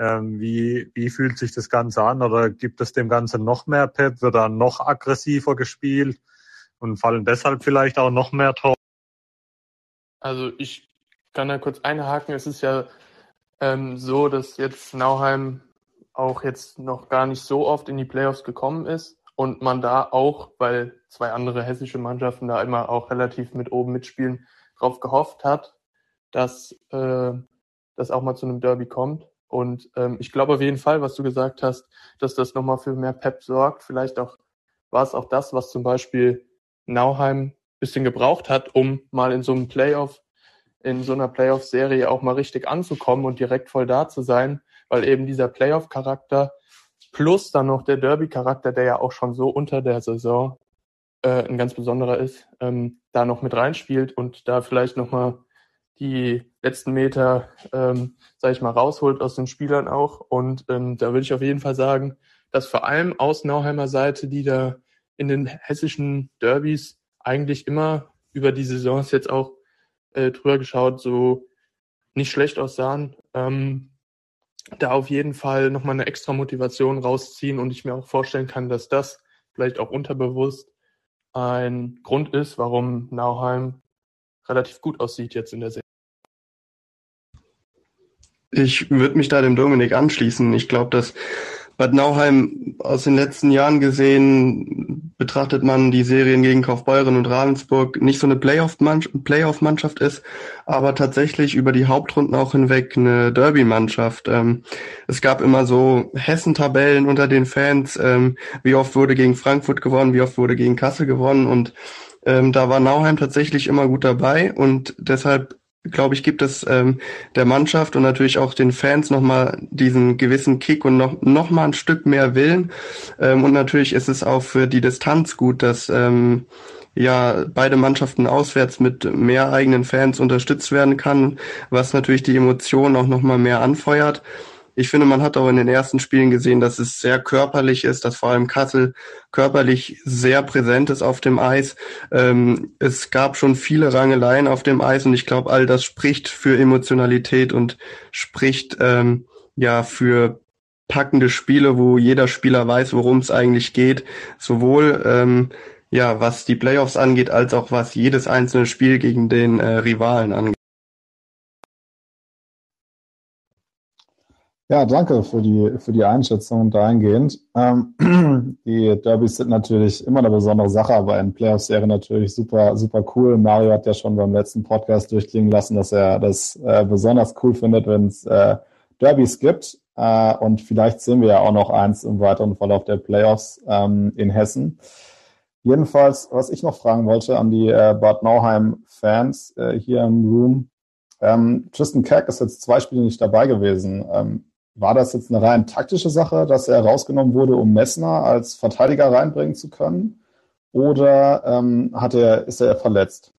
Ähm, wie, wie fühlt sich das Ganze an? Oder gibt es dem Ganzen noch mehr Pep? Wird da noch aggressiver gespielt? Und fallen deshalb vielleicht auch noch mehr Tore? Also ich kann da kurz einhaken. Es ist ja ähm, so, dass jetzt Nauheim auch jetzt noch gar nicht so oft in die Playoffs gekommen ist und man da auch, weil zwei andere hessische Mannschaften da immer auch relativ mit oben mitspielen, darauf gehofft hat, dass äh, das auch mal zu einem Derby kommt. Und ähm, ich glaube auf jeden Fall, was du gesagt hast, dass das nochmal für mehr Pep sorgt. Vielleicht auch war es auch das, was zum Beispiel Nauheim bisschen gebraucht hat, um mal in so einem Playoff, in so einer Playoff-Serie auch mal richtig anzukommen und direkt voll da zu sein, weil eben dieser Playoff-Charakter plus dann noch der Derby-Charakter, der ja auch schon so unter der Saison äh, ein ganz besonderer ist, ähm, da noch mit reinspielt und da vielleicht nochmal die letzten Meter, ähm, sage ich mal, rausholt aus den Spielern auch. Und ähm, da würde ich auf jeden Fall sagen, dass vor allem aus Nauheimer Seite, die da in den hessischen Derbys eigentlich immer über die Saisons jetzt auch äh, drüber geschaut, so nicht schlecht aussahen, ähm, da auf jeden Fall nochmal eine extra Motivation rausziehen und ich mir auch vorstellen kann, dass das vielleicht auch unterbewusst ein Grund ist, warum Nauheim relativ gut aussieht jetzt in der Serie. Ich würde mich da dem Dominik anschließen. Ich glaube, dass Bad Nauheim aus den letzten Jahren gesehen betrachtet man die Serien gegen Kaufbeuren und Ravensburg nicht so eine Playoff-Mannschaft ist, aber tatsächlich über die Hauptrunden auch hinweg eine Derby-Mannschaft. Ähm, es gab immer so Hessen-Tabellen unter den Fans, ähm, wie oft wurde gegen Frankfurt gewonnen, wie oft wurde gegen Kassel gewonnen und ähm, da war Nauheim tatsächlich immer gut dabei und deshalb glaube ich, gibt es ähm, der Mannschaft und natürlich auch den Fans nochmal diesen gewissen Kick und noch, noch mal ein Stück mehr Willen. Ähm, und natürlich ist es auch für die Distanz gut, dass ähm, ja beide Mannschaften auswärts mit mehr eigenen Fans unterstützt werden kann, was natürlich die Emotionen auch nochmal mehr anfeuert. Ich finde, man hat auch in den ersten Spielen gesehen, dass es sehr körperlich ist, dass vor allem Kassel körperlich sehr präsent ist auf dem Eis. Ähm, es gab schon viele Rangeleien auf dem Eis und ich glaube, all das spricht für Emotionalität und spricht ähm, ja für packende Spiele, wo jeder Spieler weiß, worum es eigentlich geht, sowohl ähm, ja was die Playoffs angeht, als auch was jedes einzelne Spiel gegen den äh, Rivalen angeht. Ja, danke für die, für die Einschätzung dahingehend. Ähm, die Derbys sind natürlich immer eine besondere Sache, aber in Playoff-Serien natürlich super, super cool. Mario hat ja schon beim letzten Podcast durchklingen lassen, dass er das äh, besonders cool findet, wenn es äh, Derbys gibt. Äh, und vielleicht sehen wir ja auch noch eins im weiteren Verlauf der Playoffs ähm, in Hessen. Jedenfalls, was ich noch fragen wollte an die äh, Bad Nauheim-Fans äh, hier im Room. Ähm, Tristan Keck ist jetzt zwei Spiele nicht dabei gewesen. War das jetzt eine rein taktische Sache, dass er rausgenommen wurde, um Messner als Verteidiger reinbringen zu können? Oder ähm, hat er, ist er verletzt?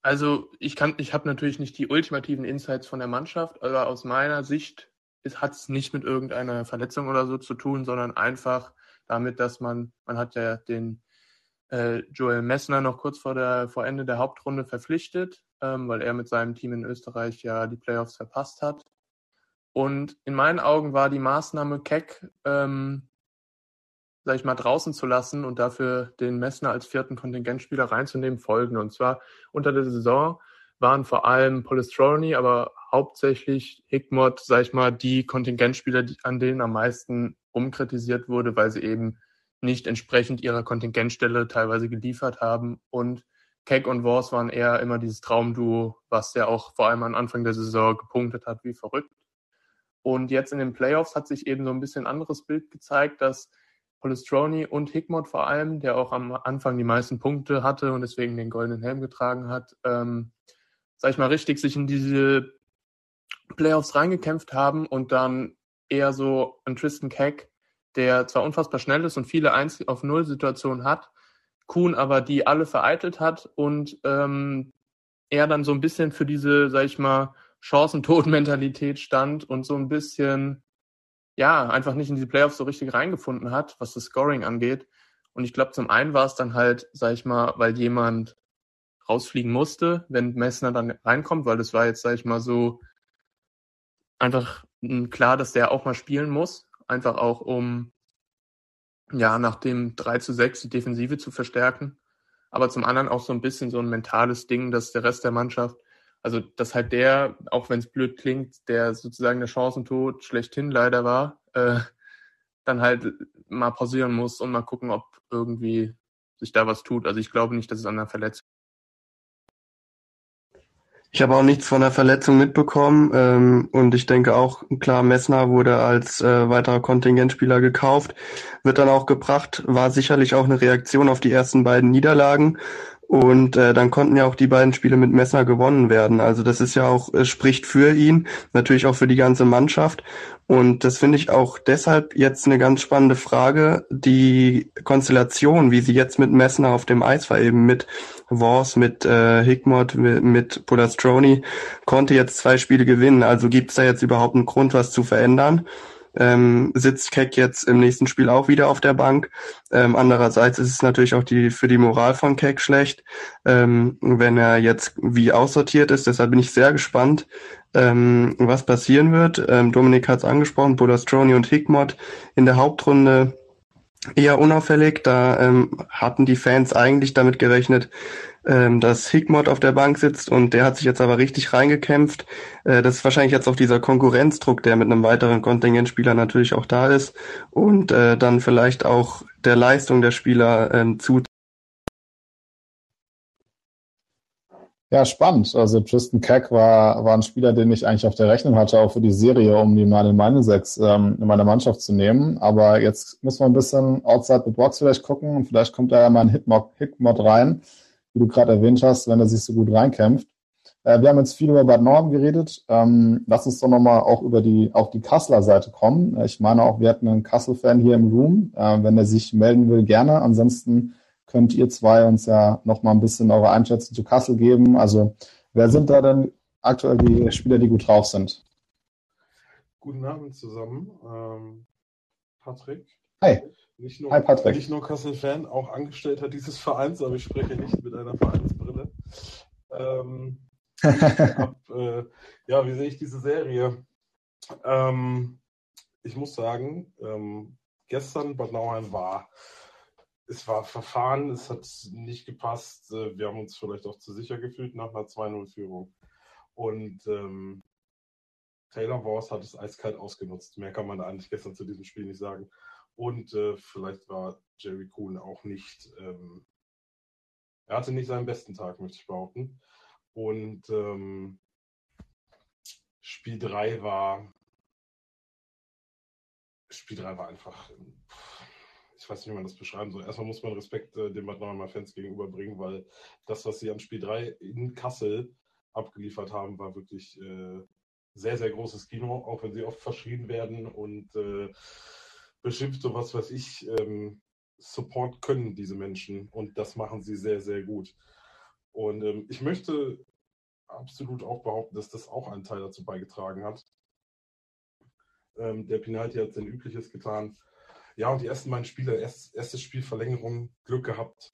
Also ich kann, ich habe natürlich nicht die ultimativen Insights von der Mannschaft, aber aus meiner Sicht hat es nicht mit irgendeiner Verletzung oder so zu tun, sondern einfach damit, dass man, man hat ja den äh, Joel Messner noch kurz vor, der, vor Ende der Hauptrunde verpflichtet, ähm, weil er mit seinem Team in Österreich ja die Playoffs verpasst hat. Und in meinen Augen war die Maßnahme Keck, ähm, sag ich mal, draußen zu lassen und dafür den Messner als vierten Kontingentspieler reinzunehmen, folgende. Und zwar unter der Saison waren vor allem Polestroni, aber hauptsächlich Hickmott, sag ich mal, die Kontingentspieler, an denen am meisten umkritisiert wurde, weil sie eben nicht entsprechend ihrer Kontingentstelle teilweise geliefert haben. Und Keck und Wors waren eher immer dieses Traumduo, was ja auch vor allem am Anfang der Saison gepunktet hat wie verrückt. Und jetzt in den Playoffs hat sich eben so ein bisschen anderes Bild gezeigt, dass Polestroni und Hickmott vor allem, der auch am Anfang die meisten Punkte hatte und deswegen den goldenen Helm getragen hat, ähm, sag ich mal richtig, sich in diese Playoffs reingekämpft haben und dann eher so ein Tristan Keck der zwar unfassbar schnell ist und viele 1 auf 0 Situationen hat, Kuhn aber die alle vereitelt hat und ähm, er dann so ein bisschen für diese, sag ich mal, Chancentod-Mentalität stand und so ein bisschen, ja, einfach nicht in die Playoffs so richtig reingefunden hat, was das Scoring angeht. Und ich glaube, zum einen war es dann halt, sag ich mal, weil jemand rausfliegen musste, wenn Messner dann reinkommt, weil das war jetzt, sag ich mal, so einfach klar, dass der auch mal spielen muss. Einfach auch, um ja nach dem 3 zu 6 die Defensive zu verstärken. Aber zum anderen auch so ein bisschen so ein mentales Ding, dass der Rest der Mannschaft, also dass halt der, auch wenn es blöd klingt, der sozusagen der Chancentod schlechthin leider war, äh, dann halt mal pausieren muss und mal gucken, ob irgendwie sich da was tut. Also ich glaube nicht, dass es an einer Verletzung ich habe auch nichts von der Verletzung mitbekommen ähm, und ich denke auch, klar, Messner wurde als äh, weiterer Kontingentspieler gekauft, wird dann auch gebracht, war sicherlich auch eine Reaktion auf die ersten beiden Niederlagen und äh, dann konnten ja auch die beiden Spiele mit Messner gewonnen werden. Also das ist ja auch, es spricht für ihn, natürlich auch für die ganze Mannschaft. Und das finde ich auch deshalb jetzt eine ganz spannende Frage. Die Konstellation, wie sie jetzt mit Messner auf dem Eis war, eben mit Wors, mit äh, Hickmott, mit, mit Polastroni, konnte jetzt zwei Spiele gewinnen. Also gibt es da jetzt überhaupt einen Grund, was zu verändern? Ähm, sitzt Keck jetzt im nächsten Spiel auch wieder auf der Bank. Ähm, andererseits ist es natürlich auch die, für die Moral von Keck schlecht, ähm, wenn er jetzt wie aussortiert ist. Deshalb bin ich sehr gespannt, ähm, was passieren wird. Ähm, Dominik hat es angesprochen, Bolastroni und Hickmott in der Hauptrunde eher unauffällig. Da ähm, hatten die Fans eigentlich damit gerechnet, ähm, dass Hickmott auf der Bank sitzt und der hat sich jetzt aber richtig reingekämpft. Äh, das ist wahrscheinlich jetzt auch dieser Konkurrenzdruck, der mit einem weiteren Kontingentspieler natürlich auch da ist und äh, dann vielleicht auch der Leistung der Spieler ähm, zu. Ja, spannend. Also Tristan Keck war, war ein Spieler, den ich eigentlich auf der Rechnung hatte, auch für die Serie, um die meine meine sechs ähm, in meine Mannschaft zu nehmen. Aber jetzt müssen wir ein bisschen outside the box vielleicht gucken und vielleicht kommt da ja mal ein Hitmod, Hitmod rein wie du gerade erwähnt hast, wenn er sich so gut reinkämpft. Äh, wir haben jetzt viel über Bad Norm geredet. Ähm, lass uns doch nochmal auch über die, auf die Kasseler Seite kommen. Äh, ich meine auch, wir hatten einen Kassel-Fan hier im Room. Äh, wenn er sich melden will, gerne. Ansonsten könnt ihr zwei uns ja nochmal ein bisschen eure Einschätzung zu Kassel geben. Also, wer sind da denn aktuell die Spieler, die gut drauf sind? Guten Abend zusammen. Ähm, Patrick. Hi. Nicht nur, Hi Patrick. Nicht nur Kassel-Fan, auch Angestellter dieses Vereins, aber ich spreche nicht mit einer Vereinsbrille. Ähm, hab, äh, ja, wie sehe ich diese Serie? Ähm, ich muss sagen, ähm, gestern Bad Nauheim war, es war verfahren, es hat nicht gepasst. Äh, wir haben uns vielleicht auch zu sicher gefühlt nach einer 2-0-Führung. Und ähm, Taylor Wars hat es eiskalt ausgenutzt. Mehr kann man eigentlich gestern zu diesem Spiel nicht sagen. Und äh, vielleicht war Jerry Kuhn auch nicht, ähm, er hatte nicht seinen besten Tag, möchte ich behaupten. Und ähm, Spiel 3 war, Spiel 3 war einfach, ich weiß nicht, wie man das beschreiben soll. Erstmal muss man Respekt äh, den Bad Nauheimer Fans gegenüberbringen, weil das, was sie an Spiel 3 in Kassel abgeliefert haben, war wirklich äh, sehr, sehr großes Kino, auch wenn sie oft verschrien werden und äh, und was weiß ich, ähm, Support können diese Menschen und das machen sie sehr, sehr gut. Und ähm, ich möchte absolut auch behaupten, dass das auch einen Teil dazu beigetragen hat. Ähm, der Penalty hat sein Übliches getan. Ja, und die ersten beiden Spiele, erst, erstes Spiel Verlängerung, Glück gehabt.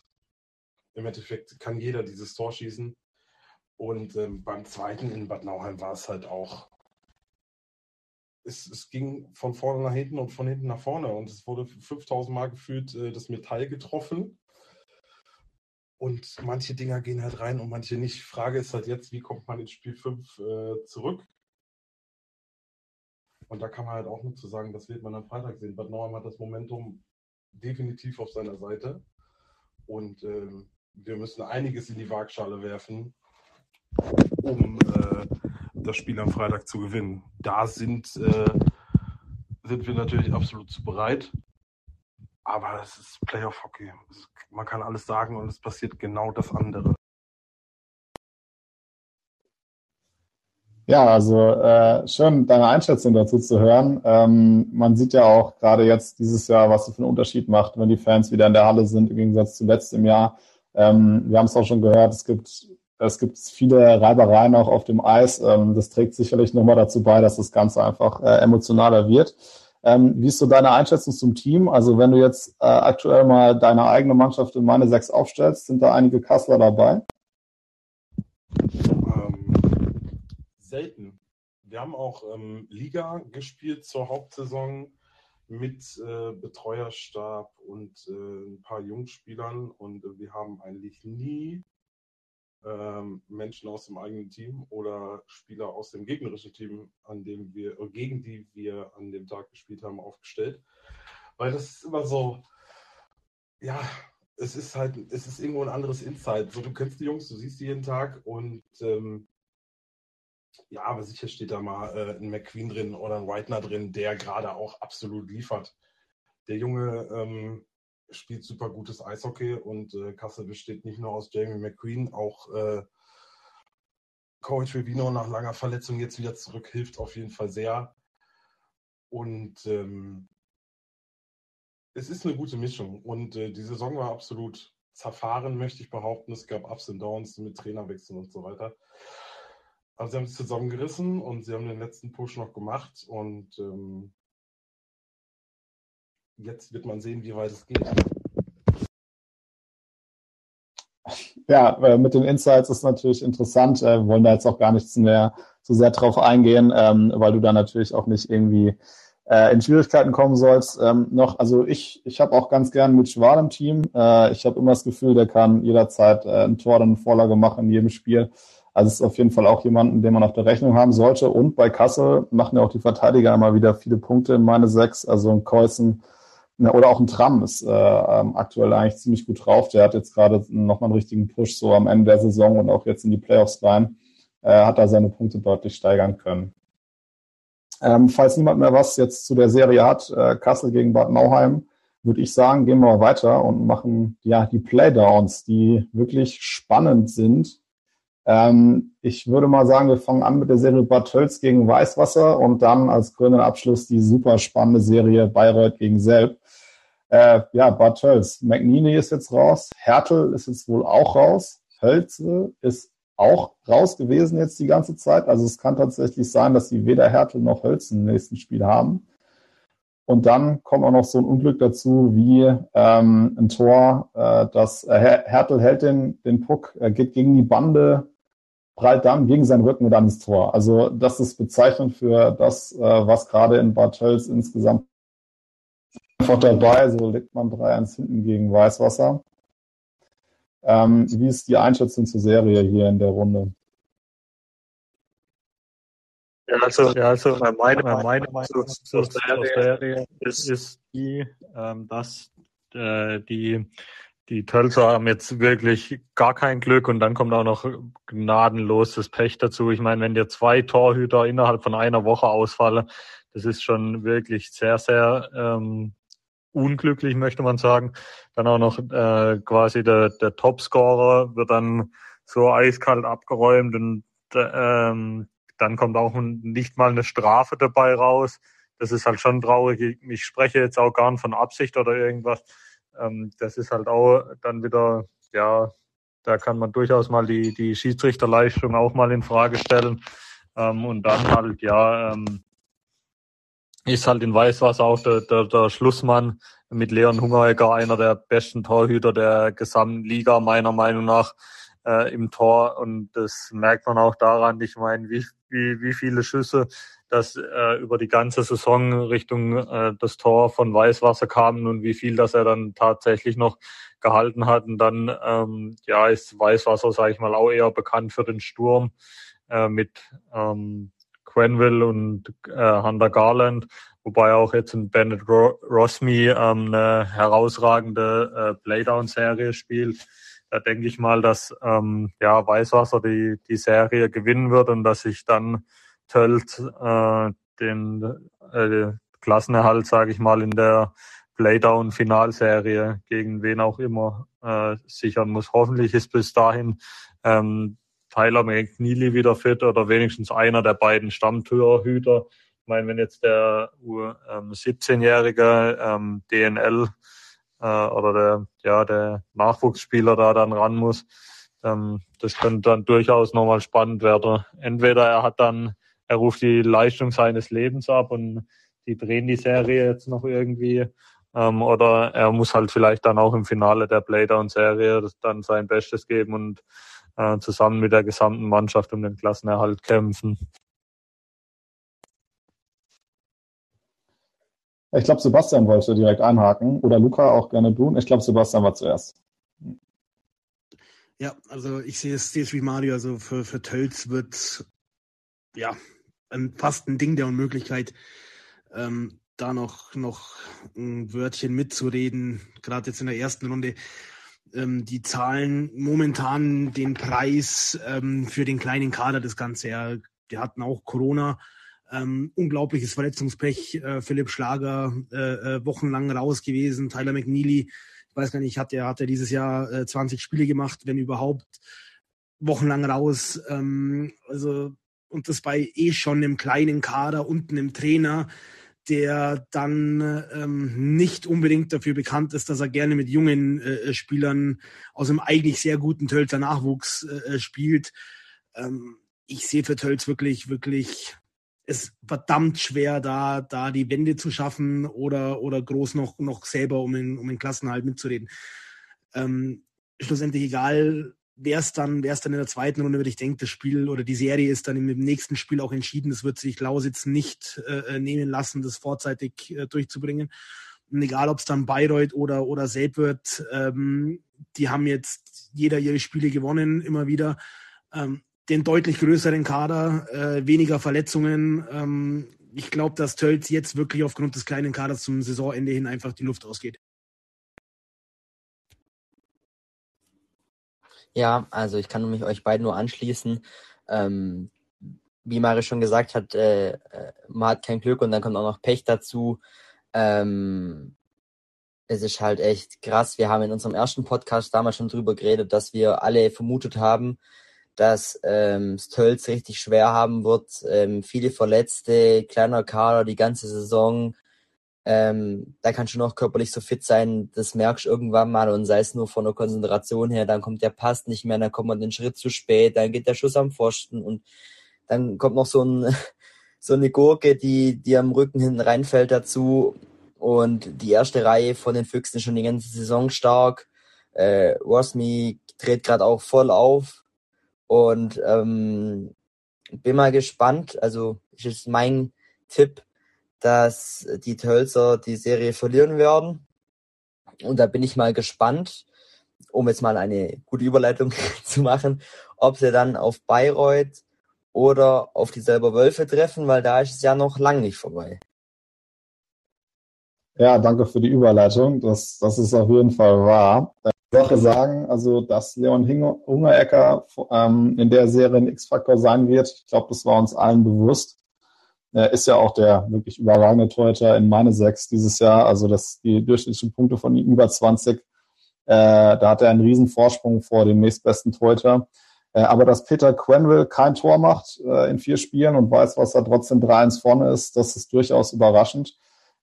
Im Endeffekt kann jeder dieses Tor schießen. Und ähm, beim zweiten in Bad Nauheim war es halt auch es, es ging von vorne nach hinten und von hinten nach vorne und es wurde 5000 Mal gefühlt äh, das Metall getroffen. Und manche Dinger gehen halt rein und manche nicht. Frage ist halt jetzt, wie kommt man in Spiel 5 äh, zurück? Und da kann man halt auch nur zu sagen, das wird man am Freitag sehen. Bad Nauheim hat das Momentum definitiv auf seiner Seite. Und äh, wir müssen einiges in die Waagschale werfen, um äh, das Spiel am Freitag zu gewinnen. Da sind, äh, sind wir natürlich absolut zu bereit. Aber es ist Playoff-Hockey. Man kann alles sagen und es passiert genau das andere. Ja, also äh, schön, deine Einschätzung dazu zu hören. Ähm, man sieht ja auch gerade jetzt dieses Jahr, was es für einen Unterschied macht, wenn die Fans wieder in der Halle sind, im Gegensatz zu letztem Jahr. Ähm, wir haben es auch schon gehört, es gibt es gibt viele Reibereien auch auf dem Eis. Ähm, das trägt sicherlich nochmal dazu bei, dass das Ganze einfach äh, emotionaler wird. Ähm, wie ist so deine Einschätzung zum Team? Also wenn du jetzt äh, aktuell mal deine eigene Mannschaft in meine sechs aufstellst, sind da einige Kassler dabei? Ähm, selten, wir haben auch ähm, Liga gespielt zur Hauptsaison mit äh, Betreuerstab und äh, ein paar Jungspielern und äh, wir haben eigentlich nie ähm, Menschen aus dem eigenen Team oder Spieler aus dem gegnerischen Team, an dem wir, äh, gegen die wir an dem Tag gespielt haben, aufgestellt. Weil das ist immer so, ja, es ist halt, es ist irgendwo ein anderes Insight. So, du kennst die Jungs, du siehst die jeden Tag und ähm, ja, aber sicher steht da mal äh, ein McQueen drin oder ein Whitener drin, der gerade auch absolut liefert. Der Junge ähm, spielt super gutes Eishockey und äh, Kassel besteht nicht nur aus Jamie McQueen, auch äh, Corey Trevino nach langer Verletzung jetzt wieder zurück, hilft auf jeden Fall sehr. Und ähm, es ist eine gute Mischung. Und äh, die Saison war absolut zerfahren, möchte ich behaupten. Es gab Ups und Downs mit Trainerwechseln und so weiter. Aber sie haben sich zusammengerissen und sie haben den letzten Push noch gemacht. Und ähm, jetzt wird man sehen, wie weit es geht. Ja, äh, mit den Insights ist natürlich interessant. Wir äh, wollen da jetzt auch gar nichts mehr so sehr drauf eingehen, ähm, weil du da natürlich auch nicht irgendwie äh, in Schwierigkeiten kommen sollst. Ähm, noch, also ich, ich habe auch ganz gern mit Schwal im Team. ich habe immer das Gefühl, der kann jederzeit ein Tor oder eine Vorlage machen in jedem Spiel. Also es ist auf jeden Fall auch jemanden, den man auf der Rechnung haben sollte. Und bei Kassel machen ja auch die Verteidiger immer wieder viele Punkte in meine sechs. Also ein Keusen oder auch ein Tram ist äh, ähm, aktuell eigentlich ziemlich gut drauf. Der hat jetzt gerade nochmal einen richtigen Push so am Ende der Saison und auch jetzt in die Playoffs rein. Äh, hat da seine Punkte deutlich steigern können. Ähm, falls niemand mehr was jetzt zu der Serie hat, äh, Kassel gegen Bad Nauheim, würde ich sagen, gehen wir weiter und machen ja die Playdowns, die wirklich spannend sind. Ähm, ich würde mal sagen, wir fangen an mit der Serie Bad Tölz gegen Weißwasser und dann als grünen Abschluss die super spannende Serie Bayreuth gegen Selb. Äh, ja, Bad Tölz. McNeely ist jetzt raus. Hertel ist jetzt wohl auch raus. Hölze ist auch raus gewesen jetzt die ganze Zeit. Also es kann tatsächlich sein, dass sie weder Hertel noch Hölze im nächsten Spiel haben. Und dann kommt auch noch so ein Unglück dazu, wie ähm, ein Tor, äh, das äh, Hertel hält den, den Puck, er geht gegen die Bande, prallt dann gegen seinen Rücken und dann ins Tor. Also das ist bezeichnend für das, äh, was gerade in Bad Tölz insgesamt einfach dabei, so legt man 3-1 hinten gegen Weißwasser. Ähm, wie ist die Einschätzung zur Serie hier in der Runde? Ja, also, ja, also meine, meine Meinung zur, zur Serie ist, ist die, ähm, dass äh, die, die Tölzer haben jetzt wirklich gar kein Glück und dann kommt auch noch gnadenlos das Pech dazu. Ich meine, wenn dir zwei Torhüter innerhalb von einer Woche ausfallen, das ist schon wirklich sehr, sehr ähm, unglücklich, möchte man sagen. Dann auch noch äh, quasi der, der Topscorer wird dann so eiskalt abgeräumt und ähm, dann kommt auch nicht mal eine Strafe dabei raus. Das ist halt schon traurig. Ich spreche jetzt auch gar nicht von Absicht oder irgendwas. Ähm, das ist halt auch dann wieder, ja, da kann man durchaus mal die, die Schiedsrichterleistung auch mal in Frage stellen. Ähm, und dann halt, ja, ähm, ist halt in Weißwasser auch der, der, der Schlussmann mit Leon Hungeregger, einer der besten Torhüter der gesamten Liga, meiner Meinung nach, äh, im Tor. Und das merkt man auch daran, ich meine, wie, wie, wie viele Schüsse das äh, über die ganze Saison Richtung äh, das Tor von Weißwasser kamen und wie viel das er dann tatsächlich noch gehalten hat. Und dann ähm, ja ist Weißwasser, sage ich mal, auch eher bekannt für den Sturm äh, mit ähm, Quenville und äh, Hunter Garland, wobei auch jetzt ein Bennett Rosmi ähm, eine herausragende äh, Playdown-Serie spielt. Da denke ich mal, dass ähm, ja Weißwasser die, die Serie gewinnen wird und dass sich dann Tölt äh, den äh, Klassenerhalt, sage ich mal, in der Playdown-Finalserie gegen wen auch immer äh, sichern muss. Hoffentlich ist bis dahin ähm, Tyler McNeely wieder fit oder wenigstens einer der beiden Stammtorhüter. Ich meine, wenn jetzt der ähm, 17-jährige ähm, DNL äh, oder der, ja, der Nachwuchsspieler da dann ran muss, ähm, das könnte dann durchaus nochmal spannend werden. Entweder er hat dann, er ruft die Leistung seines Lebens ab und die drehen die Serie jetzt noch irgendwie. Ähm, oder er muss halt vielleicht dann auch im Finale der Playdown-Serie dann sein Bestes geben und äh, zusammen mit der gesamten Mannschaft um den Klassenerhalt kämpfen. Ich glaube, Sebastian wollte direkt einhaken oder Luca auch gerne tun. Ich glaube, Sebastian war zuerst. Ja, also ich sehe es, sehe es wie Mario. Also für, für Tölz wird ja fast ein Ding der Unmöglichkeit, ähm, da noch, noch ein Wörtchen mitzureden, gerade jetzt in der ersten Runde. Ähm, die zahlen momentan den Preis ähm, für den kleinen Kader das Ganze. Ja, die hatten auch Corona, ähm, unglaubliches Verletzungspech. Äh, Philipp Schlager äh, äh, wochenlang raus gewesen. Tyler McNeely, ich weiß gar nicht, hat er hat er dieses Jahr äh, 20 Spiele gemacht, wenn überhaupt wochenlang raus. Ähm, also und das bei eh schon einem kleinen Kader und einem Trainer, der dann ähm, nicht unbedingt dafür bekannt ist, dass er gerne mit jungen äh, Spielern aus einem eigentlich sehr guten Tölzer Nachwuchs äh, spielt. Ähm, ich sehe für Tölz wirklich, wirklich es verdammt schwer, da, da die Wende zu schaffen oder, oder groß noch, noch selber um den, um den Klassenhalt mitzureden. Ähm, schlussendlich egal, wer es dann, wer es dann in der zweiten Runde wird, ich denke, das Spiel oder die Serie ist dann im nächsten Spiel auch entschieden. Das wird sich Lausitz nicht äh, nehmen lassen, das vorzeitig äh, durchzubringen. Und egal, ob es dann Bayreuth oder, oder Selb wird, ähm, die haben jetzt jeder ihre Spiele gewonnen, immer wieder. Ähm, den deutlich größeren Kader, äh, weniger Verletzungen. Ähm, ich glaube, dass Tölz jetzt wirklich aufgrund des kleinen Kaders zum Saisonende hin einfach die Luft ausgeht. Ja, also ich kann mich euch beiden nur anschließen. Ähm, wie Mari schon gesagt hat, äh, äh, man hat kein Glück und dann kommt auch noch Pech dazu. Ähm, es ist halt echt krass. Wir haben in unserem ersten Podcast damals schon drüber geredet, dass wir alle vermutet haben, dass ähm, Stölz richtig schwer haben wird. Ähm, viele Verletzte, kleiner Kader die ganze Saison. Ähm, da kannst du noch körperlich so fit sein, das merkst du irgendwann mal und sei es nur von der Konzentration her, dann kommt der Pass nicht mehr, dann kommt man den Schritt zu spät, dann geht der Schuss am Pfosten und dann kommt noch so, ein, so eine Gurke, die, die am Rücken hinten reinfällt dazu und die erste Reihe von den Füchsen ist schon die ganze Saison stark. Äh, Rosmi dreht gerade auch voll auf und ähm, bin mal gespannt. Also ist mein Tipp, dass die Tölzer die Serie verlieren werden. Und da bin ich mal gespannt, um jetzt mal eine gute Überleitung zu machen, ob sie dann auf Bayreuth oder auf die selber Wölfe treffen, weil da ist es ja noch lang nicht vorbei. Ja, danke für die Überleitung. Das, das ist auf jeden Fall wahr. Sache sagen, also dass Leon Hungerecker ähm, in der Serie ein X-Faktor sein wird, ich glaube, das war uns allen bewusst. Er ist ja auch der wirklich überragende Torhüter in meine sechs dieses Jahr, also dass die durchschnittlichen Punkte von ihm über 20. Äh, da hat er einen riesen Vorsprung vor dem nächstbesten Torhüter. Äh, aber dass Peter Quenville kein Tor macht äh, in vier Spielen und weiß, was er trotzdem 3-1 vorne ist, das ist durchaus überraschend.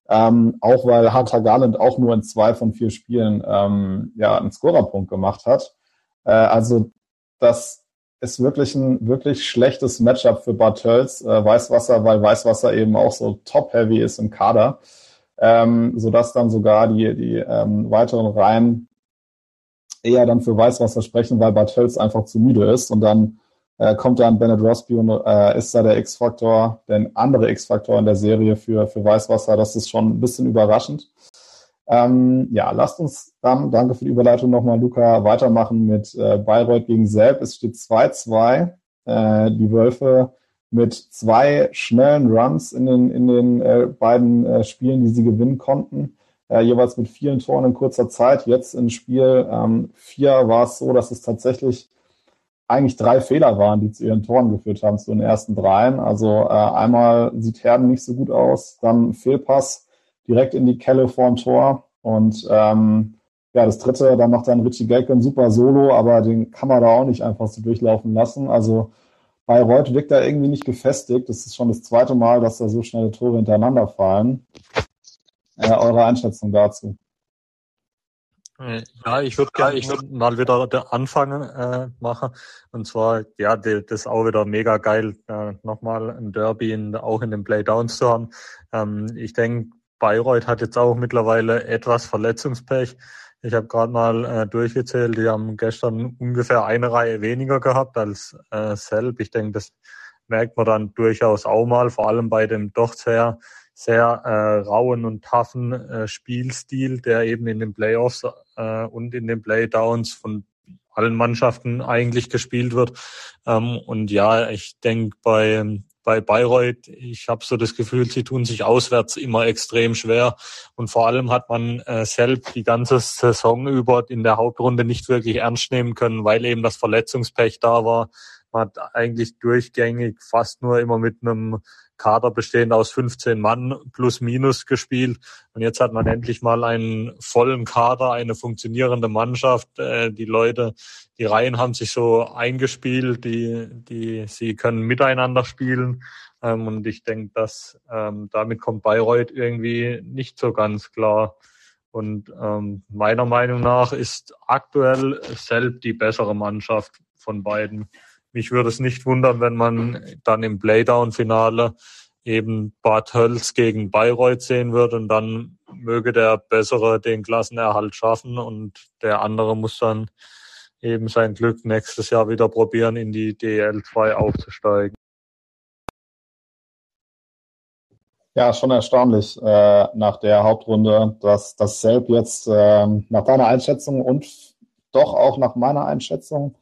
Ähm, auch weil Hunter Garland auch nur in zwei von vier Spielen ähm, ja einen Scorerpunkt gemacht hat. Äh, also das ist wirklich ein wirklich schlechtes Matchup für Bad Tölz, äh, Weißwasser, weil Weißwasser eben auch so top-heavy ist im Kader, ähm, sodass dann sogar die, die ähm, weiteren Reihen eher dann für Weißwasser sprechen, weil Bad Tölz einfach zu müde ist und dann äh, kommt dann Bennett Rosby und äh, ist da der X-Faktor, der andere X-Faktor in der Serie für, für Weißwasser. Das ist schon ein bisschen überraschend. Ähm, ja, lasst uns dann, danke für die Überleitung nochmal, Luca, weitermachen mit äh, Bayreuth gegen Selb. Es steht 2-2. Äh, die Wölfe mit zwei schnellen Runs in den, in den äh, beiden äh, Spielen, die sie gewinnen konnten. Äh, jeweils mit vielen Toren in kurzer Zeit. Jetzt in Spiel ähm, vier war es so, dass es tatsächlich eigentlich drei Fehler waren, die zu ihren Toren geführt haben, zu den ersten dreien. Also äh, einmal sieht Herden nicht so gut aus, dann Fehlpass direkt in die Kelle vorm Tor und ähm, ja, das dritte, dann macht dann Richie Gelke ein super Solo, aber den kann man da auch nicht einfach so durchlaufen lassen. Also Bayreuth wirkt da irgendwie nicht gefestigt. Das ist schon das zweite Mal, dass da so schnelle Tore hintereinander fallen. Äh, eure Einschätzung dazu? Ja, ich würde gerne ich würd mal wieder der Anfang äh, machen. Und zwar, ja, die, das ist auch wieder mega geil, äh, nochmal ein Derby in, auch in den Playdowns zu haben. Ähm, ich denke, Bayreuth hat jetzt auch mittlerweile etwas Verletzungspech. Ich habe gerade mal äh, durchgezählt, die haben gestern ungefähr eine Reihe weniger gehabt als äh, Selb. Ich denke, das merkt man dann durchaus auch mal, vor allem bei dem doch sehr sehr äh, rauen und toughen äh, Spielstil, der eben in den Playoffs äh, und in den Playdowns von allen Mannschaften eigentlich gespielt wird. Ähm, und ja, ich denke bei bei Bayreuth, ich habe so das Gefühl, sie tun sich auswärts immer extrem schwer. Und vor allem hat man äh, selbst die ganze Saison über in der Hauptrunde nicht wirklich ernst nehmen können, weil eben das Verletzungspech da war. Man hat eigentlich durchgängig fast nur immer mit einem Kader bestehend aus 15 Mann plus minus gespielt. Und jetzt hat man endlich mal einen vollen Kader, eine funktionierende Mannschaft. Äh, die Leute, die Reihen haben sich so eingespielt, die, die, sie können miteinander spielen. Ähm, und ich denke, dass ähm, damit kommt Bayreuth irgendwie nicht so ganz klar. Und ähm, meiner Meinung nach ist aktuell selbst die bessere Mannschaft von beiden. Mich würde es nicht wundern, wenn man dann im Playdown-Finale eben Bad Hölz gegen Bayreuth sehen wird und dann möge der Bessere den Klassenerhalt schaffen und der andere muss dann eben sein Glück nächstes Jahr wieder probieren, in die DL2 aufzusteigen. Ja, schon erstaunlich äh, nach der Hauptrunde, dass das Selb jetzt äh, nach deiner Einschätzung und doch auch nach meiner Einschätzung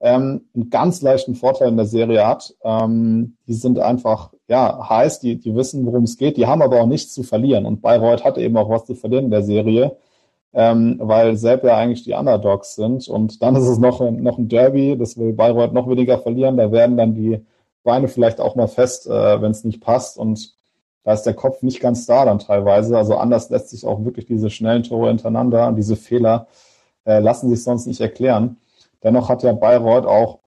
ähm, einen ganz leichten Vorteil in der Serie hat. Ähm, die sind einfach ja heiß, die, die wissen, worum es geht, die haben aber auch nichts zu verlieren. Und Bayreuth hat eben auch was zu verlieren in der Serie, ähm, weil selbst ja eigentlich die Underdogs sind. Und dann ist es noch, noch ein Derby, das will Bayreuth noch weniger verlieren. Da werden dann die Beine vielleicht auch mal fest, äh, wenn es nicht passt. Und da ist der Kopf nicht ganz da dann teilweise. Also anders lässt sich auch wirklich diese schnellen Tore hintereinander, diese Fehler äh, lassen sich sonst nicht erklären. Dennoch hat ja Bayreuth auch,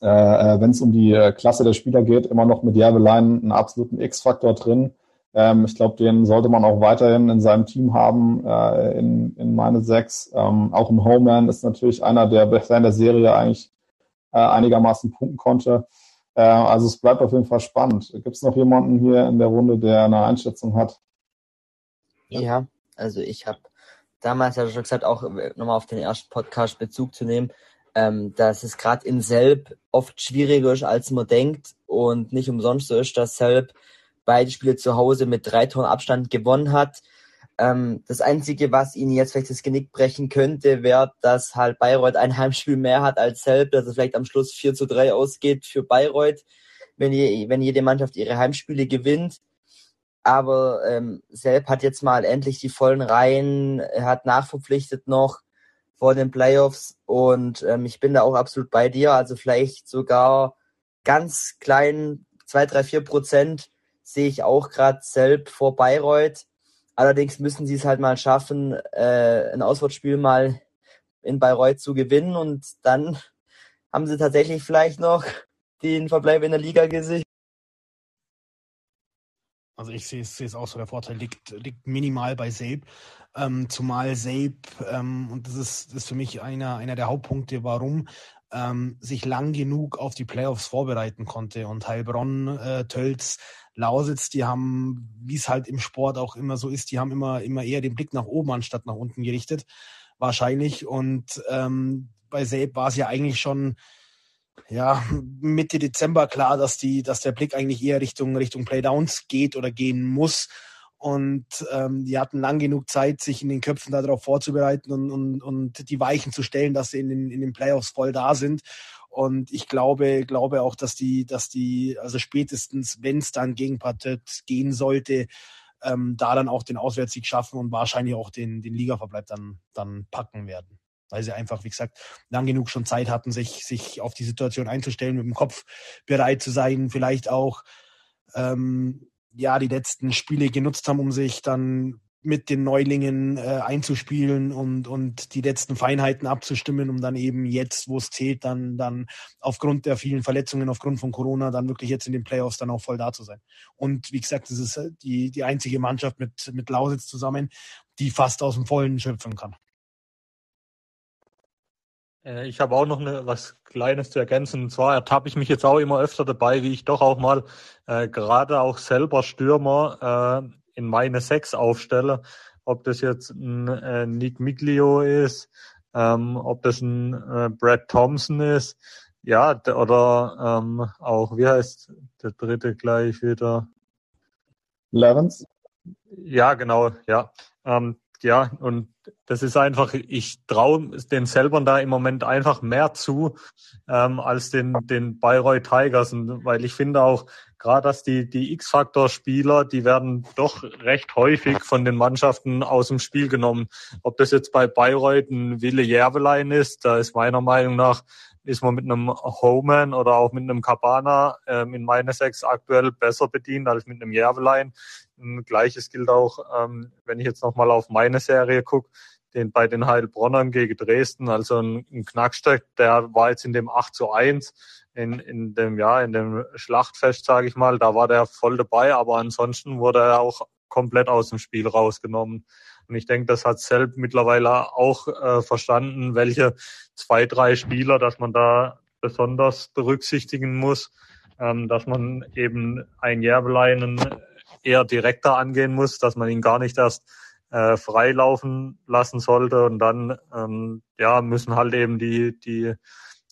äh, äh, wenn es um die äh, Klasse der Spieler geht, immer noch mit Järvelein einen absoluten X-Faktor drin. Ähm, ich glaube, den sollte man auch weiterhin in seinem Team haben, äh, in, in meine sechs. Ähm, auch ein Homeman ist natürlich einer, der in der Serie eigentlich äh, einigermaßen punkten konnte. Äh, also es bleibt auf jeden Fall spannend. Gibt es noch jemanden hier in der Runde, der eine Einschätzung hat? Ja, also ich habe damals ja schon gesagt, auch äh, nochmal auf den ersten Podcast Bezug zu nehmen, ähm, dass es gerade in Selb oft schwieriger ist, als man denkt und nicht umsonst so ist, dass Selb beide Spiele zu Hause mit drei Toren Abstand gewonnen hat. Ähm, das Einzige, was ihnen jetzt vielleicht das Genick brechen könnte, wäre, dass halt Bayreuth ein Heimspiel mehr hat als Selb, dass es vielleicht am Schluss 4 zu 3 ausgeht für Bayreuth, wenn, je, wenn jede Mannschaft ihre Heimspiele gewinnt aber ähm, Selb hat jetzt mal endlich die vollen Reihen, er hat nachverpflichtet noch vor den Playoffs und ähm, ich bin da auch absolut bei dir, also vielleicht sogar ganz klein, zwei, drei, vier Prozent sehe ich auch gerade Selb vor Bayreuth. Allerdings müssen sie es halt mal schaffen, äh, ein Auswärtsspiel mal in Bayreuth zu gewinnen und dann haben sie tatsächlich vielleicht noch den Verbleib in der Liga gesichert. Also ich sehe es, auch so, der Vorteil liegt, liegt minimal bei Sape. Ähm, zumal Sape, ähm, und das ist, das ist für mich einer, einer der Hauptpunkte, warum ähm, sich lang genug auf die Playoffs vorbereiten konnte. Und Heilbronn, äh, Tölz, Lausitz, die haben, wie es halt im Sport auch immer so ist, die haben immer, immer eher den Blick nach oben anstatt nach unten gerichtet. Wahrscheinlich. Und ähm, bei Sape war es ja eigentlich schon ja, Mitte Dezember klar, dass die, dass der Blick eigentlich eher Richtung, Richtung Playdowns geht oder gehen muss. Und ähm, die hatten lang genug Zeit, sich in den Köpfen darauf vorzubereiten und, und, und die Weichen zu stellen, dass sie in den, in den Playoffs voll da sind. Und ich glaube, glaube auch, dass die, dass die, also spätestens, wenn es dann gegen Partet gehen sollte, ähm, da dann auch den Auswärtssieg schaffen und wahrscheinlich auch den, den Ligaverbleib dann, dann packen werden weil sie einfach, wie gesagt, lang genug schon Zeit hatten, sich, sich auf die Situation einzustellen, mit dem Kopf bereit zu sein, vielleicht auch ähm, ja die letzten Spiele genutzt haben, um sich dann mit den Neulingen äh, einzuspielen und, und die letzten Feinheiten abzustimmen, um dann eben jetzt, wo es zählt, dann, dann aufgrund der vielen Verletzungen, aufgrund von Corona, dann wirklich jetzt in den Playoffs dann auch voll da zu sein. Und wie gesagt, das ist die, die einzige Mannschaft mit, mit Lausitz zusammen, die fast aus dem Vollen schöpfen kann. Äh, ich habe auch noch eine, was Kleines zu ergänzen. Und zwar ertappe ich mich jetzt auch immer öfter dabei, wie ich doch auch mal äh, gerade auch selber Stürmer äh, in meine Sechs aufstelle. Ob das jetzt ein äh, Nick Miglio ist, ähm, ob das ein äh, Brad Thompson ist, ja, oder ähm, auch, wie heißt der dritte gleich wieder? Levens? Ja, genau, ja. Ähm, ja, und das ist einfach, ich traue den Selbern da im Moment einfach mehr zu ähm, als den, den Bayreuth Tigers. Und weil ich finde auch, gerade dass die, die X-Factor-Spieler, die werden doch recht häufig von den Mannschaften aus dem Spiel genommen. Ob das jetzt bei Bayreuth ein Wille Järvelein ist, da ist meiner Meinung nach ist man mit einem Homan oder auch mit einem Cabana ähm, in meine sechs aktuell besser bedient als mit einem Järvelein. Gleiches gilt auch, ähm, wenn ich jetzt nochmal auf meine Serie gucke, den bei den Heilbronnern gegen Dresden, also ein, ein Knacksteck, der war jetzt in dem 8 zu 1 in, in dem, ja, in dem Schlachtfest, sage ich mal, da war der voll dabei, aber ansonsten wurde er auch komplett aus dem Spiel rausgenommen. Und ich denke, das hat Selb mittlerweile auch äh, verstanden, welche zwei, drei Spieler, dass man da besonders berücksichtigen muss, ähm, dass man eben ein Järbeleinen eher direkter angehen muss, dass man ihn gar nicht erst äh, freilaufen lassen sollte. Und dann ähm, ja, müssen halt eben die, die,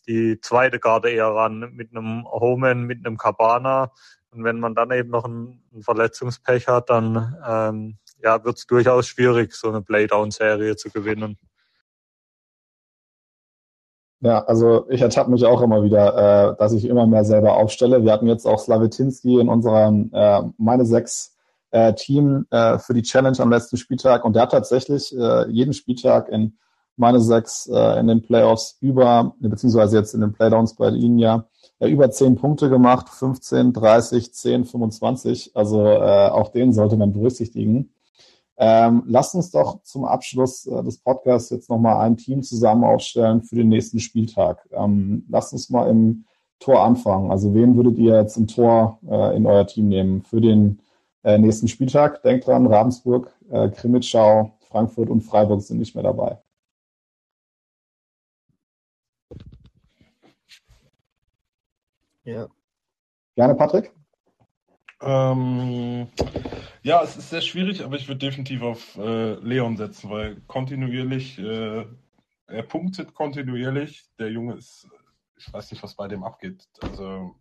die zweite Garde eher ran mit einem Homan, mit einem Cabana. Und wenn man dann eben noch ein, ein Verletzungspech hat, dann ähm, ja, wird es durchaus schwierig, so eine Playdown-Serie zu gewinnen. Ja, also ich ertappe mich auch immer wieder, äh, dass ich immer mehr selber aufstelle. Wir hatten jetzt auch Slavetinski in unserem äh, meine sechs äh, Team äh, für die Challenge am letzten Spieltag und der hat tatsächlich äh, jeden Spieltag in meine sechs äh, in den Playoffs über, beziehungsweise jetzt in den Playdowns bei Ihnen ja, äh, über zehn Punkte gemacht, 15, 30, 10, 25. Also äh, auch den sollte man berücksichtigen. Ähm, lasst uns doch zum Abschluss äh, des Podcasts jetzt nochmal ein Team zusammen aufstellen für den nächsten Spieltag. Ähm, lasst uns mal im Tor anfangen. Also wen würdet ihr jetzt im Tor äh, in euer Team nehmen für den äh, nächsten Spieltag? Denkt dran, Ravensburg, äh, Krimitschau, Frankfurt und Freiburg sind nicht mehr dabei. Ja. Gerne, Patrick? Ähm, ja, es ist sehr schwierig, aber ich würde definitiv auf äh, Leon setzen, weil kontinuierlich, äh, er punktet kontinuierlich. Der Junge ist, ich weiß nicht, was bei dem abgeht. Also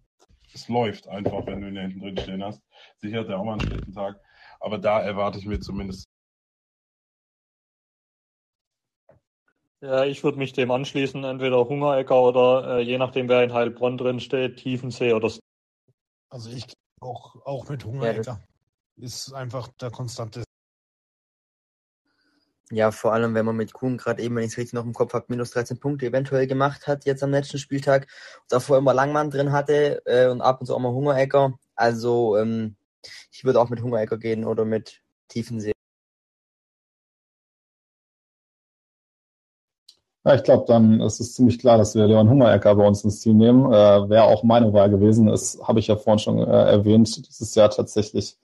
es läuft einfach, wenn du ihn da hinten drin stehen hast. Sicher hat er auch mal einen schlechten Tag, aber da erwarte ich mir zumindest. Ja, ich würde mich dem anschließen, entweder Hungerecker oder äh, je nachdem, wer in Heilbronn drin steht, Tiefensee oder. Also ich auch, auch mit Hungerecker. Ja, ist einfach der konstante. Ja, vor allem, wenn man mit Kuhn gerade eben, wenn ich es richtig noch im Kopf habe, minus 13 Punkte eventuell gemacht hat, jetzt am letzten Spieltag. Davor immer Langmann drin hatte äh, und ab und zu auch mal Hungerecker. Also ähm, ich würde auch mit Hungerecker gehen oder mit Tiefensee. Ja, ich glaube, dann ist es ziemlich klar, dass wir Leon Hungerecker bei uns ins Team nehmen. Äh, Wäre auch meine Wahl gewesen. Das habe ich ja vorhin schon äh, erwähnt. Dieses Jahr tatsächlich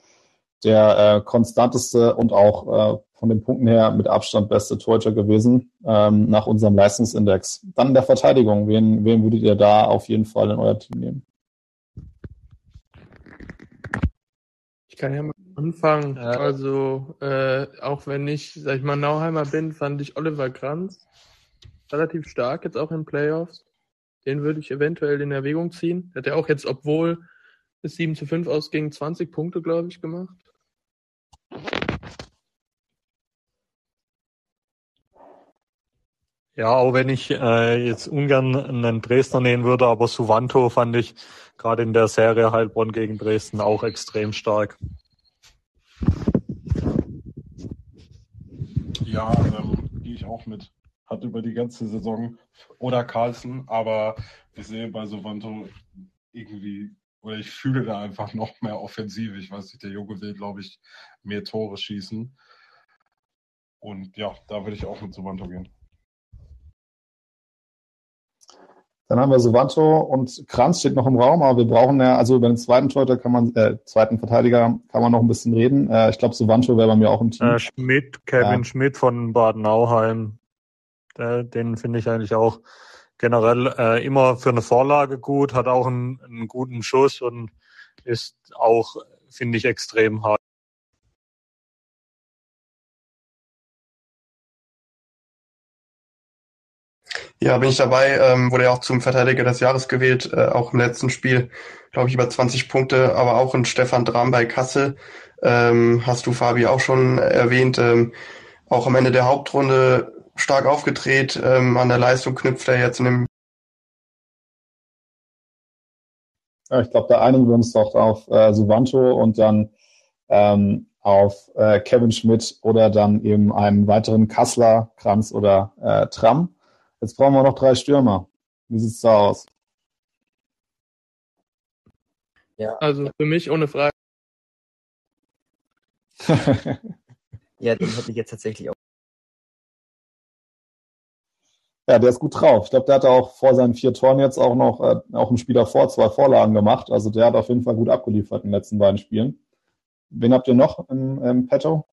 der äh, konstanteste und auch äh, von den Punkten her mit Abstand beste Torhüter gewesen ähm, nach unserem Leistungsindex. Dann in der Verteidigung. Wen, wen würdet ihr da auf jeden Fall in euer Team nehmen? Ich kann ja mal anfangen. Also äh, auch wenn ich, sag ich mal, Nauheimer bin, fand ich Oliver Kranz relativ stark jetzt auch in Playoffs. Den würde ich eventuell in Erwägung ziehen. Hat er auch jetzt, obwohl es 7 zu 5 ausging, 20 Punkte, glaube ich, gemacht. Ja, auch wenn ich äh, jetzt ungern einen Dresdner nehmen würde, aber Suvanto fand ich gerade in der Serie Heilbronn gegen Dresden auch extrem stark. Ja, ähm, gehe ich auch mit hat über die ganze Saison oder Carlsen, aber ich sehe bei Sovanto irgendwie, oder ich fühle da einfach noch mehr offensiv. Ich weiß nicht, der Junge will, glaube ich, mehr Tore schießen. Und ja, da würde ich auch mit Sovanto gehen. Dann haben wir Sovanto und Kranz steht noch im Raum, aber wir brauchen ja, also über den zweiten Torhüter kann man, äh, zweiten Verteidiger kann man noch ein bisschen reden. Äh, ich glaube, Sovanto wäre bei mir auch im Team. Äh, Schmidt, Kevin ja. Schmidt von Baden-Nauheim. Äh, den finde ich eigentlich auch generell äh, immer für eine Vorlage gut, hat auch einen, einen guten Schuss und ist auch, finde ich, extrem hart. Ja, bin ich dabei. Ähm, wurde ja auch zum Verteidiger des Jahres gewählt, äh, auch im letzten Spiel, glaube ich, über 20 Punkte, aber auch in Stefan Dram bei Kassel. Ähm, hast du Fabi auch schon erwähnt. Ähm, auch am Ende der Hauptrunde stark aufgedreht. Ähm, an der Leistung knüpft er jetzt in dem. Ja, ich glaube, da einigen wir uns doch auf äh, Suvanto und dann ähm, auf äh, Kevin Schmidt oder dann eben einen weiteren Kassler, Kranz oder äh, Tram. Jetzt brauchen wir noch drei Stürmer. Wie sieht's da aus? Ja. Also für mich ohne Frage. ja, den hätte ich jetzt tatsächlich auch. Ja, der ist gut drauf. Ich glaube, der hat auch vor seinen vier Toren jetzt auch noch äh, auch ein Spieler vor zwei Vorlagen gemacht. Also der hat auf jeden Fall gut abgeliefert in den letzten beiden Spielen. Wen habt ihr noch im, im Petto?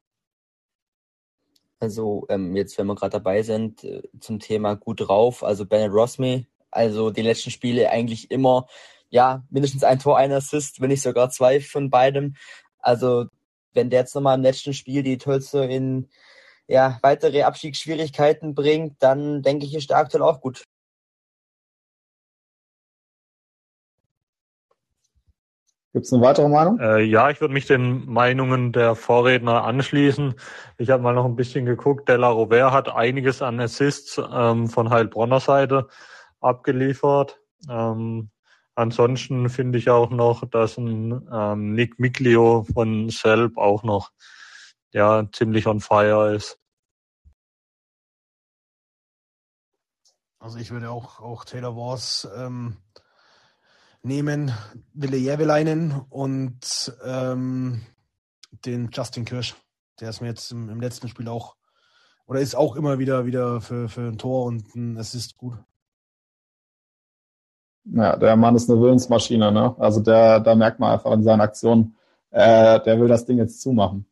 Also ähm, jetzt, wenn wir gerade dabei sind, äh, zum Thema gut drauf, also Bennett Rosmi, also die letzten Spiele eigentlich immer, ja, mindestens ein Tor, ein Assist, wenn nicht sogar zwei von beidem. Also wenn der jetzt nochmal im letzten Spiel die Tölze in ja, weitere Abstiegsschwierigkeiten bringt, dann denke ich, ist der aktuell auch gut. Gibt es eine weitere Meinung? Äh, ja, ich würde mich den Meinungen der Vorredner anschließen. Ich habe mal noch ein bisschen geguckt. Della Robert hat einiges an Assists ähm, von Heilbronner Seite abgeliefert. Ähm, ansonsten finde ich auch noch, dass ein ähm, Nick Miglio von Selb auch noch ja ziemlich on fire ist. Also ich würde auch, auch Taylor Wars ähm, nehmen Wille Jäveleinen und ähm, den Justin Kirsch. Der ist mir jetzt im, im, letzten Spiel auch oder ist auch immer wieder wieder für, für ein Tor und ein Assist gut. Ja, der Mann ist eine Willensmaschine, ne? Also der, da merkt man einfach in seinen Aktionen, äh, der will das Ding jetzt zumachen.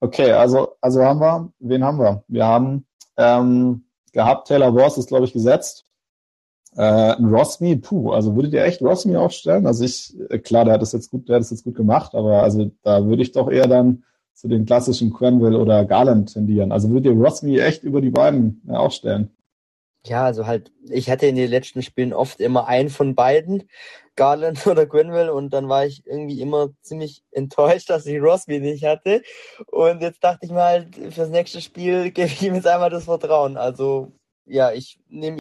Okay, also, also haben wir, wen haben wir? Wir haben ähm, gehabt, Taylor Wars ist, glaube ich, gesetzt. Äh, ein Rosmi, puh, also würdet ihr echt Rosmi aufstellen? Also ich, äh, klar, der hat das jetzt gut, der hat das jetzt gut gemacht, aber also da würde ich doch eher dann zu den klassischen Quenville oder Garland tendieren. Also würdet ihr Rosmi echt über die beiden äh, aufstellen? Ja, also halt, ich hatte in den letzten Spielen oft immer einen von beiden, Garland oder Grenville, und dann war ich irgendwie immer ziemlich enttäuscht, dass ich Rosby nicht hatte. Und jetzt dachte ich mal halt, fürs nächste Spiel gebe ich ihm jetzt einmal das Vertrauen. Also, ja, ich nehme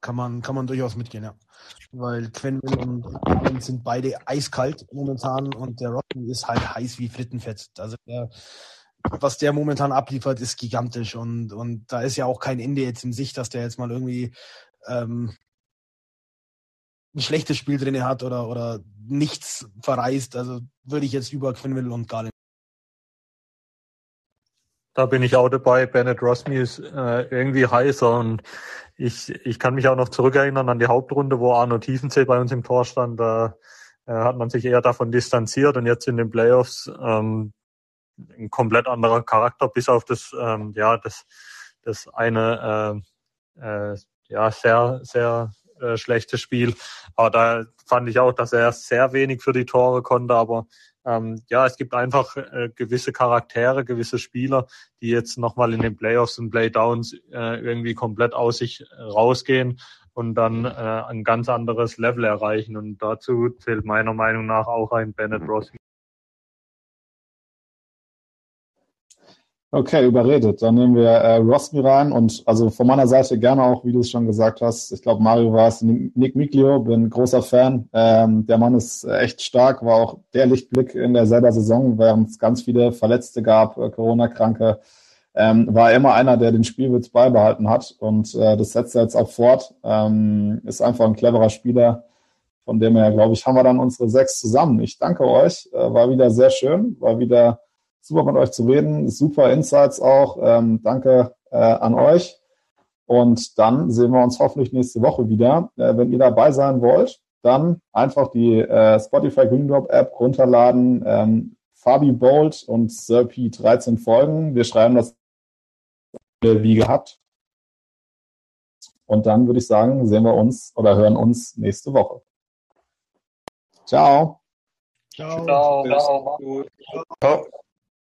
kann man, kann man durchaus mitgehen, ja. Weil Quenville und Allen sind beide eiskalt momentan und der Rotten ist halt heiß wie Frittenfett. Also der, was der momentan abliefert, ist gigantisch und, und da ist ja auch kein Ende jetzt in Sicht, dass der jetzt mal irgendwie ähm, ein schlechtes Spiel drin hat oder, oder nichts verreist. Also würde ich jetzt über Quenville und Garland da bin ich auch dabei. Bennett Rosmi ist äh, irgendwie heißer und ich, ich kann mich auch noch zurückerinnern an die Hauptrunde, wo Arno Tiefensee bei uns im Tor stand. Da äh, hat man sich eher davon distanziert und jetzt in den Playoffs ähm, ein komplett anderer Charakter, bis auf das, ähm, ja, das, das eine äh, äh, ja, sehr, sehr äh, schlechtes Spiel. Aber da fand ich auch, dass er sehr wenig für die Tore konnte, aber ähm, ja, es gibt einfach äh, gewisse Charaktere, gewisse Spieler, die jetzt nochmal in den Playoffs und Playdowns äh, irgendwie komplett aus sich rausgehen und dann äh, ein ganz anderes Level erreichen. Und dazu zählt meiner Meinung nach auch ein Bennett Ross Okay, überredet. Dann nehmen wir äh, Rosmi rein und also von meiner Seite gerne auch, wie du es schon gesagt hast. Ich glaube, Mario war es. Nick Miglio, bin großer Fan. Ähm, der Mann ist echt stark, war auch der Lichtblick in der selber Saison, während es ganz viele Verletzte gab, äh, Corona-Kranke. Ähm, war immer einer, der den Spielwitz beibehalten hat und äh, das setzt er jetzt auch fort. Ähm, ist einfach ein cleverer Spieler. Von dem her, glaube ich, haben wir dann unsere sechs zusammen. Ich danke euch. Äh, war wieder sehr schön, war wieder super mit euch zu reden, super Insights auch. Ähm, danke äh, an euch. Und dann sehen wir uns hoffentlich nächste Woche wieder. Äh, wenn ihr dabei sein wollt, dann einfach die äh, Spotify Green Drop App runterladen, ähm, Fabi Bolt und Sir P 13 folgen. Wir schreiben das wie gehabt. Und dann würde ich sagen, sehen wir uns oder hören uns nächste Woche. Ciao. Ciao. Ciao. Ciao. Ciao.